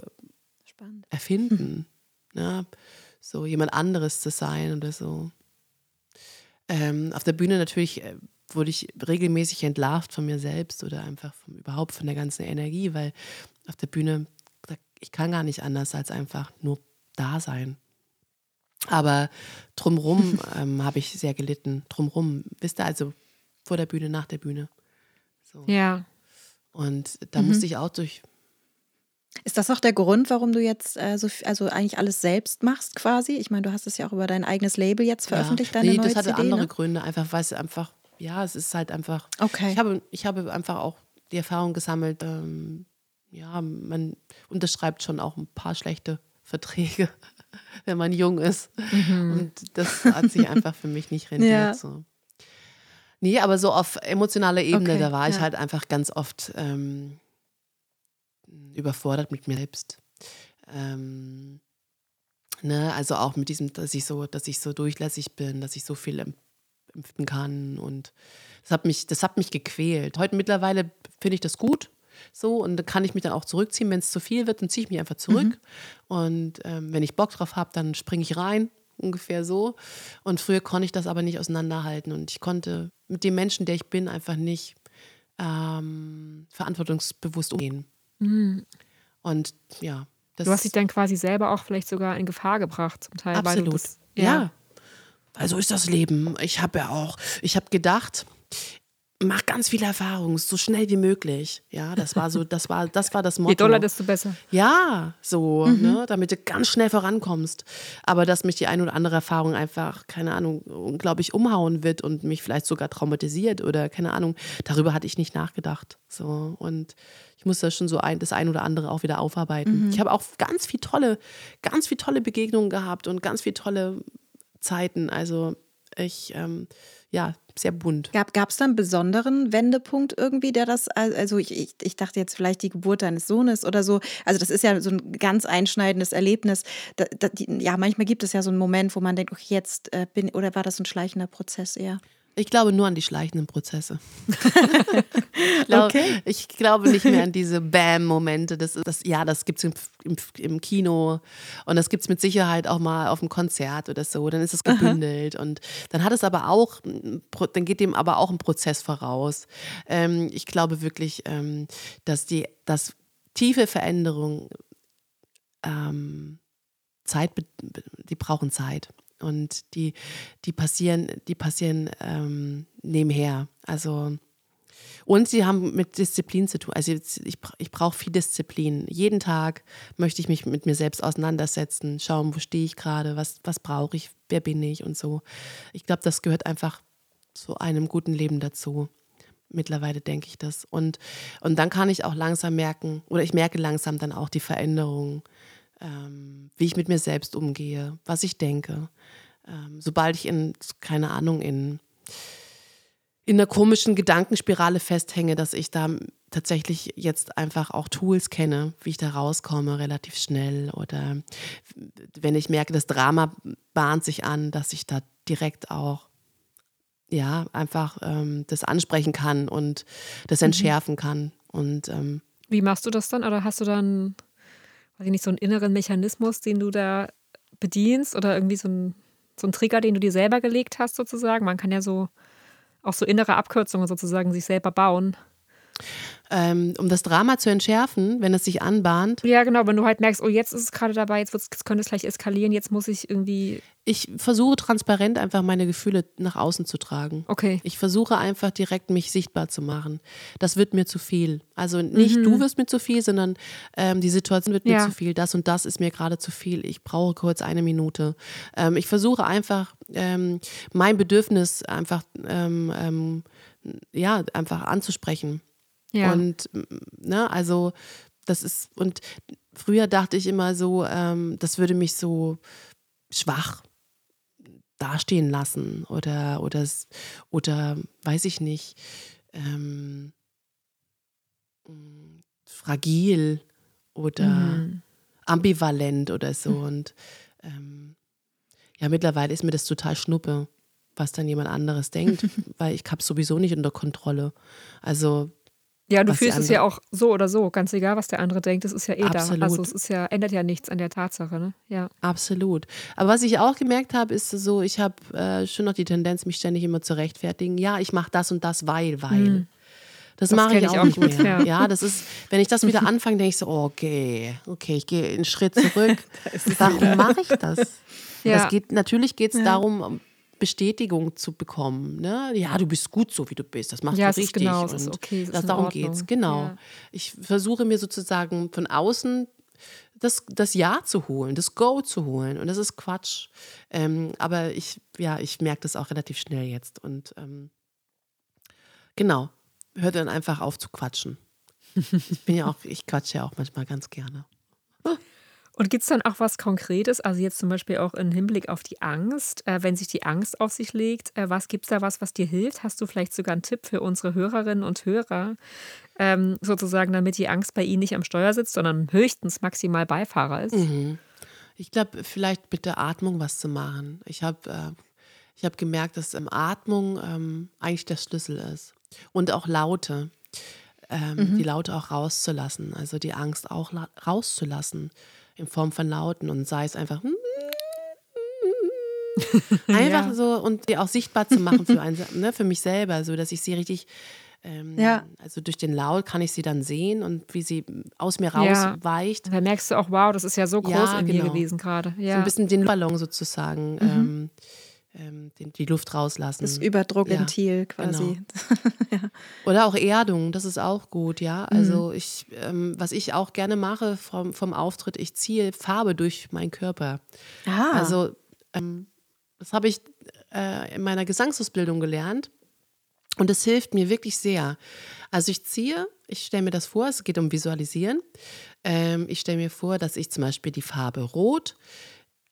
Spannend. erfinden. ja, so jemand anderes zu sein oder so. Ähm, auf der Bühne natürlich äh, wurde ich regelmäßig entlarvt von mir selbst oder einfach vom, überhaupt von der ganzen Energie, weil auf der Bühne, ich kann gar nicht anders als einfach nur da sein. Aber drumrum ähm, habe ich sehr gelitten. Drumrum, wisst ihr, also vor der Bühne, nach der Bühne. So. Ja. Und da mhm. musste ich auch durch. Ist das auch der Grund, warum du jetzt äh, so, also eigentlich alles selbst machst quasi? Ich meine, du hast es ja auch über dein eigenes Label jetzt veröffentlicht, ja. deine nee, neue das hatte CD, andere ne? Gründe, einfach weil es einfach, ja, es ist halt einfach. Okay. Ich habe, ich habe einfach auch die Erfahrung gesammelt, ähm, ja, man unterschreibt schon auch ein paar schlechte Verträge wenn man jung ist. Mhm. Und das hat sich einfach für mich nicht rendiert. Ja. So. Nee, aber so auf emotionaler Ebene, okay, da war ich halt einfach ganz oft ähm, überfordert mit mir selbst. Ähm, ne, also auch mit diesem, dass ich so, dass ich so durchlässig bin, dass ich so viel impfen kann. Und das hat mich, das hat mich gequält. Heute mittlerweile finde ich das gut. So, und dann kann ich mich dann auch zurückziehen. Wenn es zu viel wird, dann ziehe ich mich einfach zurück. Mhm. Und ähm, wenn ich Bock drauf habe, dann springe ich rein. Ungefähr so. Und früher konnte ich das aber nicht auseinanderhalten. Und ich konnte mit dem Menschen, der ich bin, einfach nicht ähm, verantwortungsbewusst umgehen. Mhm. Und ja. du hast dich dann quasi selber auch vielleicht sogar in Gefahr gebracht, zum Teil. Absolut. Das, ja. ja. Weil so ist das Leben. Ich habe ja auch, ich habe gedacht, mach ganz viele Erfahrungen, so schnell wie möglich. Ja, das war so, das war, das war das Motto. Je doller, desto besser. Ja, so, mhm. ne, damit du ganz schnell vorankommst. Aber dass mich die eine oder andere Erfahrung einfach, keine Ahnung, unglaublich umhauen wird und mich vielleicht sogar traumatisiert oder keine Ahnung, darüber hatte ich nicht nachgedacht. So und ich muss da schon so ein, das ein oder andere auch wieder aufarbeiten. Mhm. Ich habe auch ganz viel tolle, ganz viel tolle Begegnungen gehabt und ganz viel tolle Zeiten. Also ich, ähm, ja, sehr bunt. Gab es da einen besonderen Wendepunkt irgendwie, der das, also ich, ich, ich, dachte jetzt vielleicht die Geburt deines Sohnes oder so. Also das ist ja so ein ganz einschneidendes Erlebnis. Da, da, die, ja, manchmal gibt es ja so einen Moment, wo man denkt, okay, jetzt äh, bin, oder war das ein schleichender Prozess eher? Ich glaube nur an die schleichenden Prozesse. ich, glaube, okay. ich glaube nicht mehr an diese Bam-Momente. Das, das, ja, das gibt es im, im, im, Kino und das gibt es mit Sicherheit auch mal auf einem Konzert oder so. Dann ist es gebündelt Aha. und dann hat es aber auch, dann geht dem aber auch ein Prozess voraus. Ähm, ich glaube wirklich, ähm, dass die dass tiefe Veränderungen ähm, Zeit, die brauchen Zeit und die, die passieren, die passieren ähm, nebenher. Also und sie haben mit Disziplin zu tun. Also ich, ich brauche viel Disziplin. Jeden Tag möchte ich mich mit mir selbst auseinandersetzen, schauen, wo stehe ich gerade, was, was brauche ich, wer bin ich und so. Ich glaube, das gehört einfach zu einem guten Leben dazu. Mittlerweile denke ich das. Und, und dann kann ich auch langsam merken, oder ich merke langsam dann auch die Veränderungen ähm, wie ich mit mir selbst umgehe, was ich denke. Ähm, sobald ich in, keine Ahnung, in, in einer komischen Gedankenspirale festhänge, dass ich da tatsächlich jetzt einfach auch Tools kenne, wie ich da rauskomme, relativ schnell. Oder wenn ich merke, das Drama bahnt sich an, dass ich da direkt auch ja, einfach ähm, das ansprechen kann und das mhm. entschärfen kann. Und ähm, wie machst du das dann? Oder hast du dann weiß ich nicht, so einen inneren Mechanismus, den du da bedienst oder irgendwie so ein, so ein Trigger, den du dir selber gelegt hast, sozusagen. Man kann ja so auch so innere Abkürzungen sozusagen sich selber bauen ähm, um das Drama zu entschärfen, wenn es sich anbahnt. Ja, genau, wenn du halt merkst, oh, jetzt ist es gerade dabei, jetzt, jetzt könnte es gleich eskalieren, jetzt muss ich irgendwie. Ich versuche transparent einfach meine Gefühle nach außen zu tragen. Okay. Ich versuche einfach direkt mich sichtbar zu machen. Das wird mir zu viel. Also nicht mhm. du wirst mir zu viel, sondern ähm, die Situation wird mir ja. zu viel. Das und das ist mir gerade zu viel. Ich brauche kurz eine Minute. Ähm, ich versuche einfach ähm, mein Bedürfnis einfach ähm, ähm, ja einfach anzusprechen. Ja. Und ne, also das ist, und früher dachte ich immer so, ähm, das würde mich so schwach dastehen lassen oder, oder, oder weiß ich nicht, ähm, fragil oder mhm. ambivalent oder so. Mhm. Und ähm, ja, mittlerweile ist mir das total schnuppe, was dann jemand anderes denkt, weil ich habe es sowieso nicht unter Kontrolle. Also ja, du fühlst es ja auch so oder so, ganz egal, was der andere denkt, das ist ja eh Absolut. da. Also es ist ja, ändert ja nichts an der Tatsache, ne? Ja. Absolut. Aber was ich auch gemerkt habe, ist so, ich habe äh, schon noch die Tendenz, mich ständig immer zu rechtfertigen. Ja, ich mache das und das, weil, weil. Hm. Das, das mache ich auch, auch nicht mehr. Ja. ja. das ist, wenn ich das wieder anfange, denke ich so, okay, okay, ich gehe einen Schritt zurück. Warum mache ich das? Ja. das geht, natürlich geht es ja. darum, Bestätigung zu bekommen. Ne? Ja, du bist gut so, wie du bist. Das machst ja, du richtig. Genau, und okay, das, darum geht es. Genau. Ja. Ich versuche mir sozusagen von außen das, das Ja zu holen, das Go zu holen. Und das ist Quatsch. Ähm, aber ich, ja, ich merke das auch relativ schnell jetzt. Und ähm, genau, hört dann einfach auf zu quatschen. Ich bin ja auch, ich quatsche ja auch manchmal ganz gerne. Und gibt es dann auch was Konkretes, also jetzt zum Beispiel auch im Hinblick auf die Angst, äh, wenn sich die Angst auf sich legt, äh, was gibt es da was, was dir hilft? Hast du vielleicht sogar einen Tipp für unsere Hörerinnen und Hörer, ähm, sozusagen, damit die Angst bei ihnen nicht am Steuer sitzt, sondern höchstens maximal Beifahrer ist? Mhm. Ich glaube, vielleicht mit der Atmung was zu machen. Ich habe äh, Ich habe gemerkt, dass ähm, Atmung ähm, eigentlich der Schlüssel ist. Und auch Laute. Ähm, mhm. Die Laute auch rauszulassen. Also die Angst auch rauszulassen. In Form von Lauten. Und sei es einfach. einfach ja. so und die auch sichtbar zu machen für, einen, ne, für mich selber, so dass ich sie richtig ähm, ja. Also durch den Laut kann ich sie dann sehen und wie sie aus mir rausweicht. Ja. Da merkst du auch, wow, das ist ja so groß in genau. mir gewesen gerade. Ja. So ein bisschen den Ballon sozusagen. Mhm. Ähm, ähm, den, die Luft rauslassen. Das Überdruckventil ja, quasi. Genau. ja. Oder auch Erdung, das ist auch gut, ja. Mhm. Also ich, ähm, was ich auch gerne mache vom, vom Auftritt, ich ziehe Farbe durch meinen Körper. Ah. Also ähm, das habe ich äh, in meiner Gesangsausbildung gelernt. Und es hilft mir wirklich sehr. Also ich ziehe, ich stelle mir das vor, es geht um Visualisieren. Ähm, ich stelle mir vor, dass ich zum Beispiel die Farbe Rot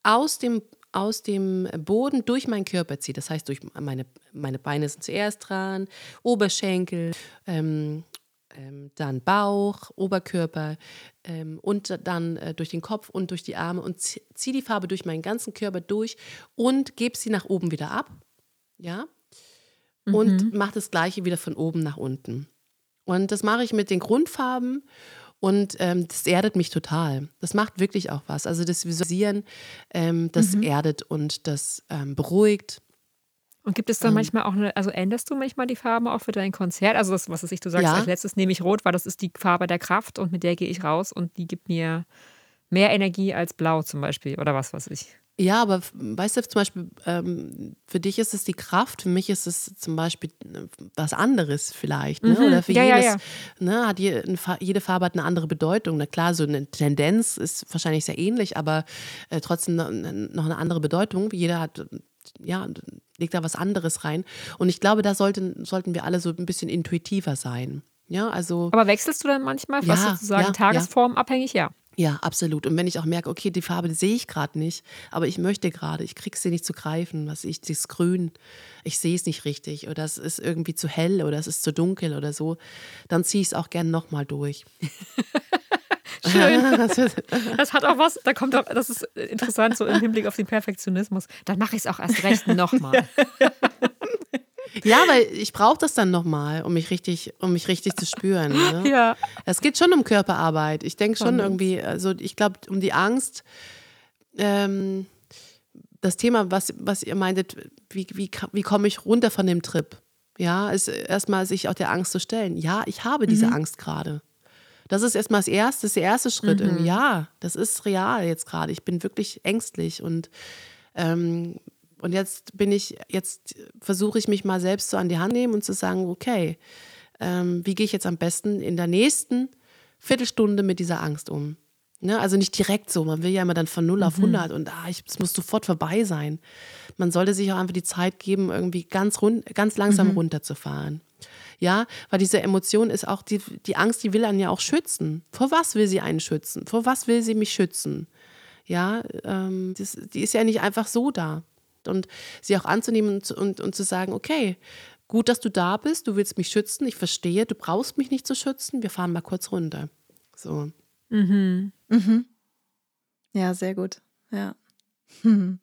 aus dem, aus dem Boden durch meinen Körper ziehe. Das heißt, durch meine, meine Beine sind zuerst dran, Oberschenkel, ähm, ähm, dann Bauch, Oberkörper ähm, und dann äh, durch den Kopf und durch die Arme und ziehe die Farbe durch meinen ganzen Körper durch und gebe sie nach oben wieder ab. Ja, mhm. und mache das gleiche wieder von oben nach unten. Und das mache ich mit den Grundfarben und ähm, das erdet mich total. Das macht wirklich auch was. Also das Visualisieren, ähm, das mhm. erdet und das ähm, beruhigt. Und gibt es dann ähm. manchmal auch eine, also änderst du manchmal die Farben auch für dein Konzert? Also das, was ich, du sagst, ja. als letztes nehme ich rot, weil das ist die Farbe der Kraft und mit der gehe ich raus und die gibt mir mehr Energie als blau zum Beispiel oder was weiß ich. Ja, aber weißt du, zum Beispiel, ähm, für dich ist es die Kraft, für mich ist es zum Beispiel äh, was anderes vielleicht. Ne? Mhm. Oder für ja, jedes, ja, ja. Ne, hat jede, jede Farbe hat eine andere Bedeutung. Na klar, so eine Tendenz ist wahrscheinlich sehr ähnlich, aber äh, trotzdem noch eine andere Bedeutung. Jeder hat, ja, legt da was anderes rein. Und ich glaube, da sollten, sollten wir alle so ein bisschen intuitiver sein. Ja, also. Aber wechselst du dann manchmal, was sozusagen tagesformabhängig? Ja. Ja, absolut. Und wenn ich auch merke, okay, die Farbe die sehe ich gerade nicht, aber ich möchte gerade, ich kriege sie nicht zu greifen, was ich, das Grün, ich sehe es nicht richtig oder es ist irgendwie zu hell oder es ist zu dunkel oder so, dann ziehe ich es auch gern nochmal durch. Schön. Das hat auch was, da kommt auch, das ist interessant, so im Hinblick auf den Perfektionismus. Dann mache ich es auch erst recht nochmal. Ja, weil ich brauche das dann nochmal, um mich richtig, um mich richtig zu spüren. Ne? Ja. Es geht schon um Körperarbeit. Ich denke schon irgendwie, also ich glaube, um die Angst, ähm, das Thema, was, was ihr meintet, wie, wie, wie komme ich runter von dem Trip? Ja, ist erstmal sich auch der Angst zu stellen. Ja, ich habe diese mhm. Angst gerade. Das ist erstmal das erste, das der erste Schritt. Mhm. Ja, das ist real jetzt gerade. Ich bin wirklich ängstlich und ähm, und jetzt bin ich, jetzt versuche ich mich mal selbst so an die Hand nehmen und zu sagen, okay, ähm, wie gehe ich jetzt am besten in der nächsten Viertelstunde mit dieser Angst um? Ne? Also nicht direkt so, man will ja immer dann von 0 auf 100 mhm. und ah, es muss sofort vorbei sein. Man sollte sich auch einfach die Zeit geben, irgendwie ganz, rund, ganz langsam mhm. runterzufahren. Ja, weil diese Emotion ist auch, die, die Angst, die will einen ja auch schützen. Vor was will sie einen schützen? Vor was will sie mich schützen? Ja, ähm, das, die ist ja nicht einfach so da und sie auch anzunehmen und, und, und zu sagen, okay, gut, dass du da bist, du willst mich schützen, ich verstehe, du brauchst mich nicht zu schützen, wir fahren mal kurz runter. So. Mhm. Mhm. Ja, sehr gut. Ja.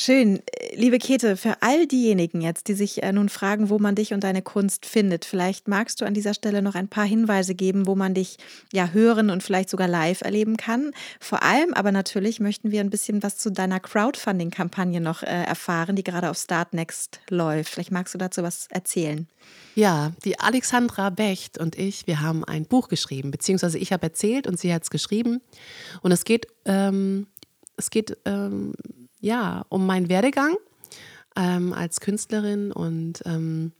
Schön. Liebe Käthe, für all diejenigen jetzt, die sich äh, nun fragen, wo man dich und deine Kunst findet, vielleicht magst du an dieser Stelle noch ein paar Hinweise geben, wo man dich ja hören und vielleicht sogar live erleben kann. Vor allem aber natürlich möchten wir ein bisschen was zu deiner Crowdfunding-Kampagne noch äh, erfahren, die gerade auf Start Next läuft. Vielleicht magst du dazu was erzählen. Ja, die Alexandra Becht und ich, wir haben ein Buch geschrieben, beziehungsweise ich habe erzählt und sie hat es geschrieben. Und es geht, ähm, es geht ähm, ja, um meinen Werdegang ähm, als Künstlerin und ähm,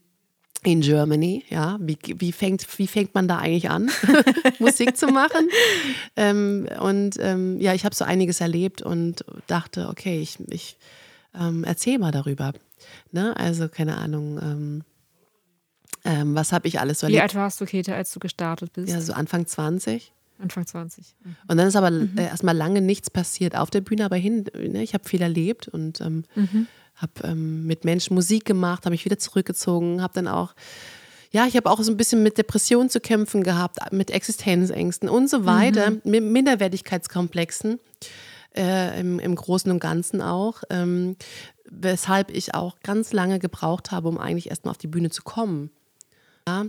in Germany, ja, wie, wie, fängt, wie fängt man da eigentlich an, Musik zu machen? Ähm, und ähm, ja, ich habe so einiges erlebt und dachte, okay, ich, ich ähm, erzähle mal darüber. Ne? Also, keine Ahnung, was habe ich alles so erlebt. Wie alt warst du, Käthe, als du gestartet bist? Ja, so Anfang 20. Anfang 20. Mhm. Und dann ist aber mhm. Äh, erstmal lange nichts passiert auf der Bühne, aber hin, ne, ich habe viel erlebt und ähm, mhm. habe ähm, mit Menschen Musik gemacht, habe mich wieder zurückgezogen, habe dann auch, ja, ich habe auch so ein bisschen mit Depressionen zu kämpfen gehabt, mit Existenzängsten und so weiter, mhm. mit Minderwertigkeitskomplexen. Äh, im, im, Großen und Ganzen auch. Ähm, weshalb ich auch ganz lange gebraucht habe, um eigentlich erstmal auf die Bühne zu kommen. Ja,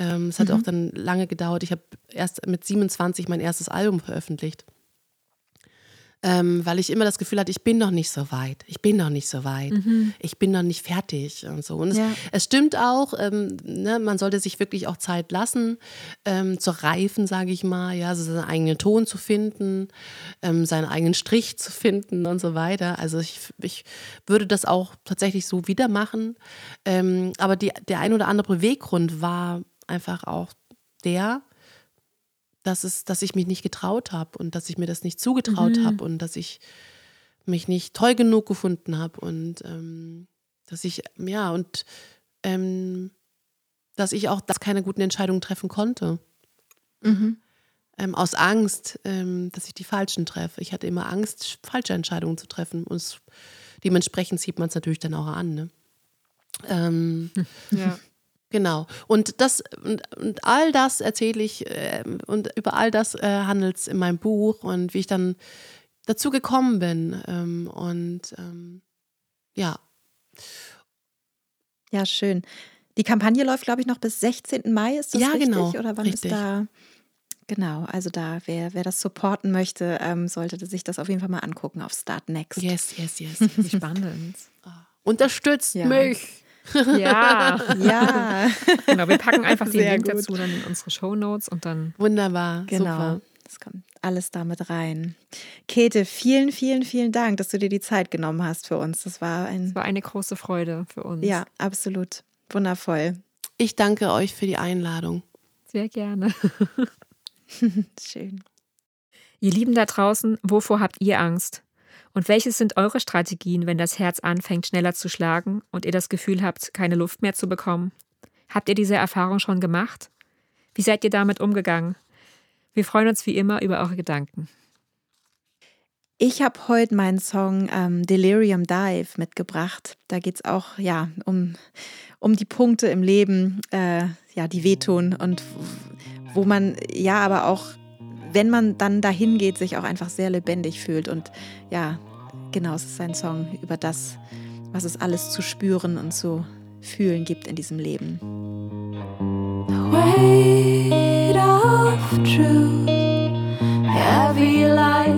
ähm, es hat mhm. auch dann lange gedauert. Ich habe erst mit 27 mein erstes Album veröffentlicht ähm, weil ich immer das Gefühl hatte, ich bin noch nicht so weit, ich bin noch nicht so weit, mhm. ich bin noch nicht fertig und so. Und ja. es, es, stimmt auch, ähm, ne, man sollte sich wirklich auch Zeit lassen, ähm, zu reifen, sage ich mal, ja, also seinen eigenen Ton zu finden, ähm, seinen eigenen Strich zu finden und so weiter. Also ich, ich würde das auch tatsächlich so wieder machen. Ähm, aber die, der ein oder andere Beweggrund war einfach auch der, dass, es, dass ich mich nicht getraut habe und dass ich mir das nicht zugetraut mhm. habe und dass ich mich nicht toll genug gefunden habe und ähm, dass ich, ja, und ähm, dass ich auch das keine guten Entscheidungen treffen konnte. Mhm. Ähm, aus Angst, ähm, dass ich die falschen treffe. Ich hatte immer Angst, falsche Entscheidungen zu treffen. Und dementsprechend sieht man es natürlich dann auch an. Ne? Ähm, ja. Genau. Und das und, und all das erzähle ich äh, und über all das äh, handelt es in meinem Buch und wie ich dann dazu gekommen bin. Ähm, und ähm, ja. Ja, schön. Die Kampagne läuft, glaube ich, noch bis 16. Mai, ist das ja, richtig? Genau, Oder wann richtig. ist da? Genau, also da, wer, wer das supporten möchte, ähm, sollte sich das auf jeden Fall mal angucken auf Start Next. Yes, yes, yes. Spannend. Unterstützt ja. mich. Ja. ja. Genau, wir packen einfach den Sehr Link gut. dazu dann in unsere Show Notes und dann. Wunderbar. Genau. Super. Das kommt alles damit rein. Käthe, vielen, vielen, vielen Dank, dass du dir die Zeit genommen hast für uns. Das war ein. Das war eine große Freude für uns. Ja, absolut. Wundervoll. Ich danke euch für die Einladung. Sehr gerne. Schön. Ihr Lieben da draußen, wovor habt ihr Angst? Und welches sind eure Strategien, wenn das Herz anfängt schneller zu schlagen und ihr das Gefühl habt, keine Luft mehr zu bekommen? Habt ihr diese Erfahrung schon gemacht? Wie seid ihr damit umgegangen? Wir freuen uns wie immer über eure Gedanken. Ich habe heute meinen Song ähm, Delirium Dive mitgebracht. Da geht es auch ja, um, um die Punkte im Leben, äh, ja, die wehtun und wo man ja aber auch wenn man dann dahin geht, sich auch einfach sehr lebendig fühlt. Und ja, genau, es ist ein Song über das, was es alles zu spüren und zu fühlen gibt in diesem Leben. The weight of truth, heavy like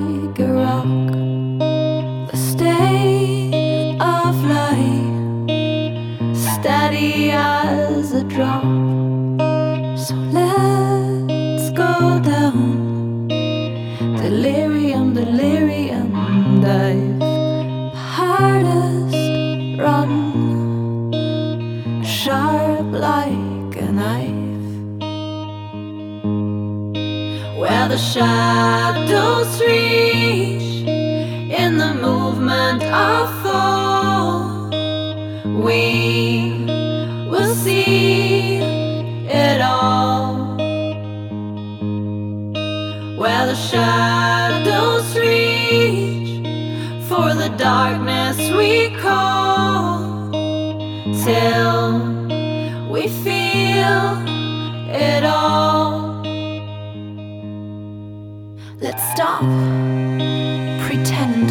shadows reach in the movement of fall, we will see it all. Where the shadows reach for the darkness we call till we feel it all. Stop, pretend,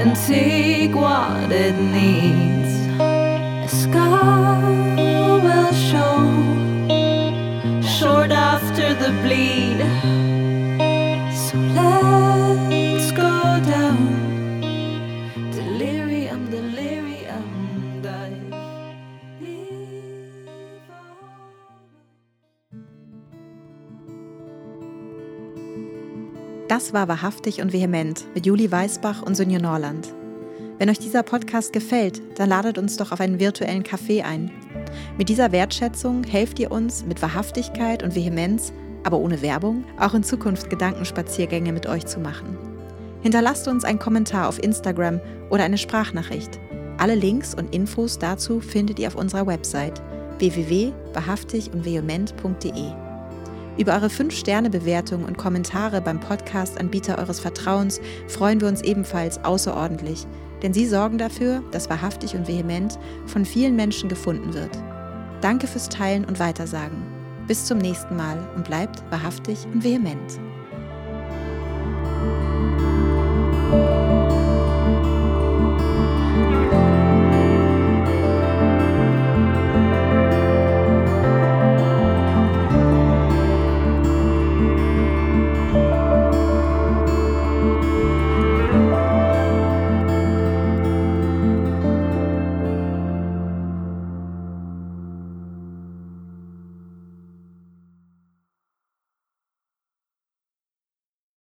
and take what it needs. A scar will show short after the bleed. Das war Wahrhaftig und Vehement mit Juli Weisbach und Sonja Norland. Wenn euch dieser Podcast gefällt, dann ladet uns doch auf einen virtuellen Kaffee ein. Mit dieser Wertschätzung helft ihr uns mit Wahrhaftigkeit und Vehemenz, aber ohne Werbung, auch in Zukunft Gedankenspaziergänge mit euch zu machen. Hinterlasst uns einen Kommentar auf Instagram oder eine Sprachnachricht. Alle Links und Infos dazu findet ihr auf unserer Website www.wahrhaftig und vehement.de. Über eure 5-Sterne-Bewertung und Kommentare beim Podcast-Anbieter eures Vertrauens freuen wir uns ebenfalls außerordentlich, denn sie sorgen dafür, dass wahrhaftig und vehement von vielen Menschen gefunden wird. Danke fürs Teilen und Weitersagen. Bis zum nächsten Mal und bleibt wahrhaftig und vehement.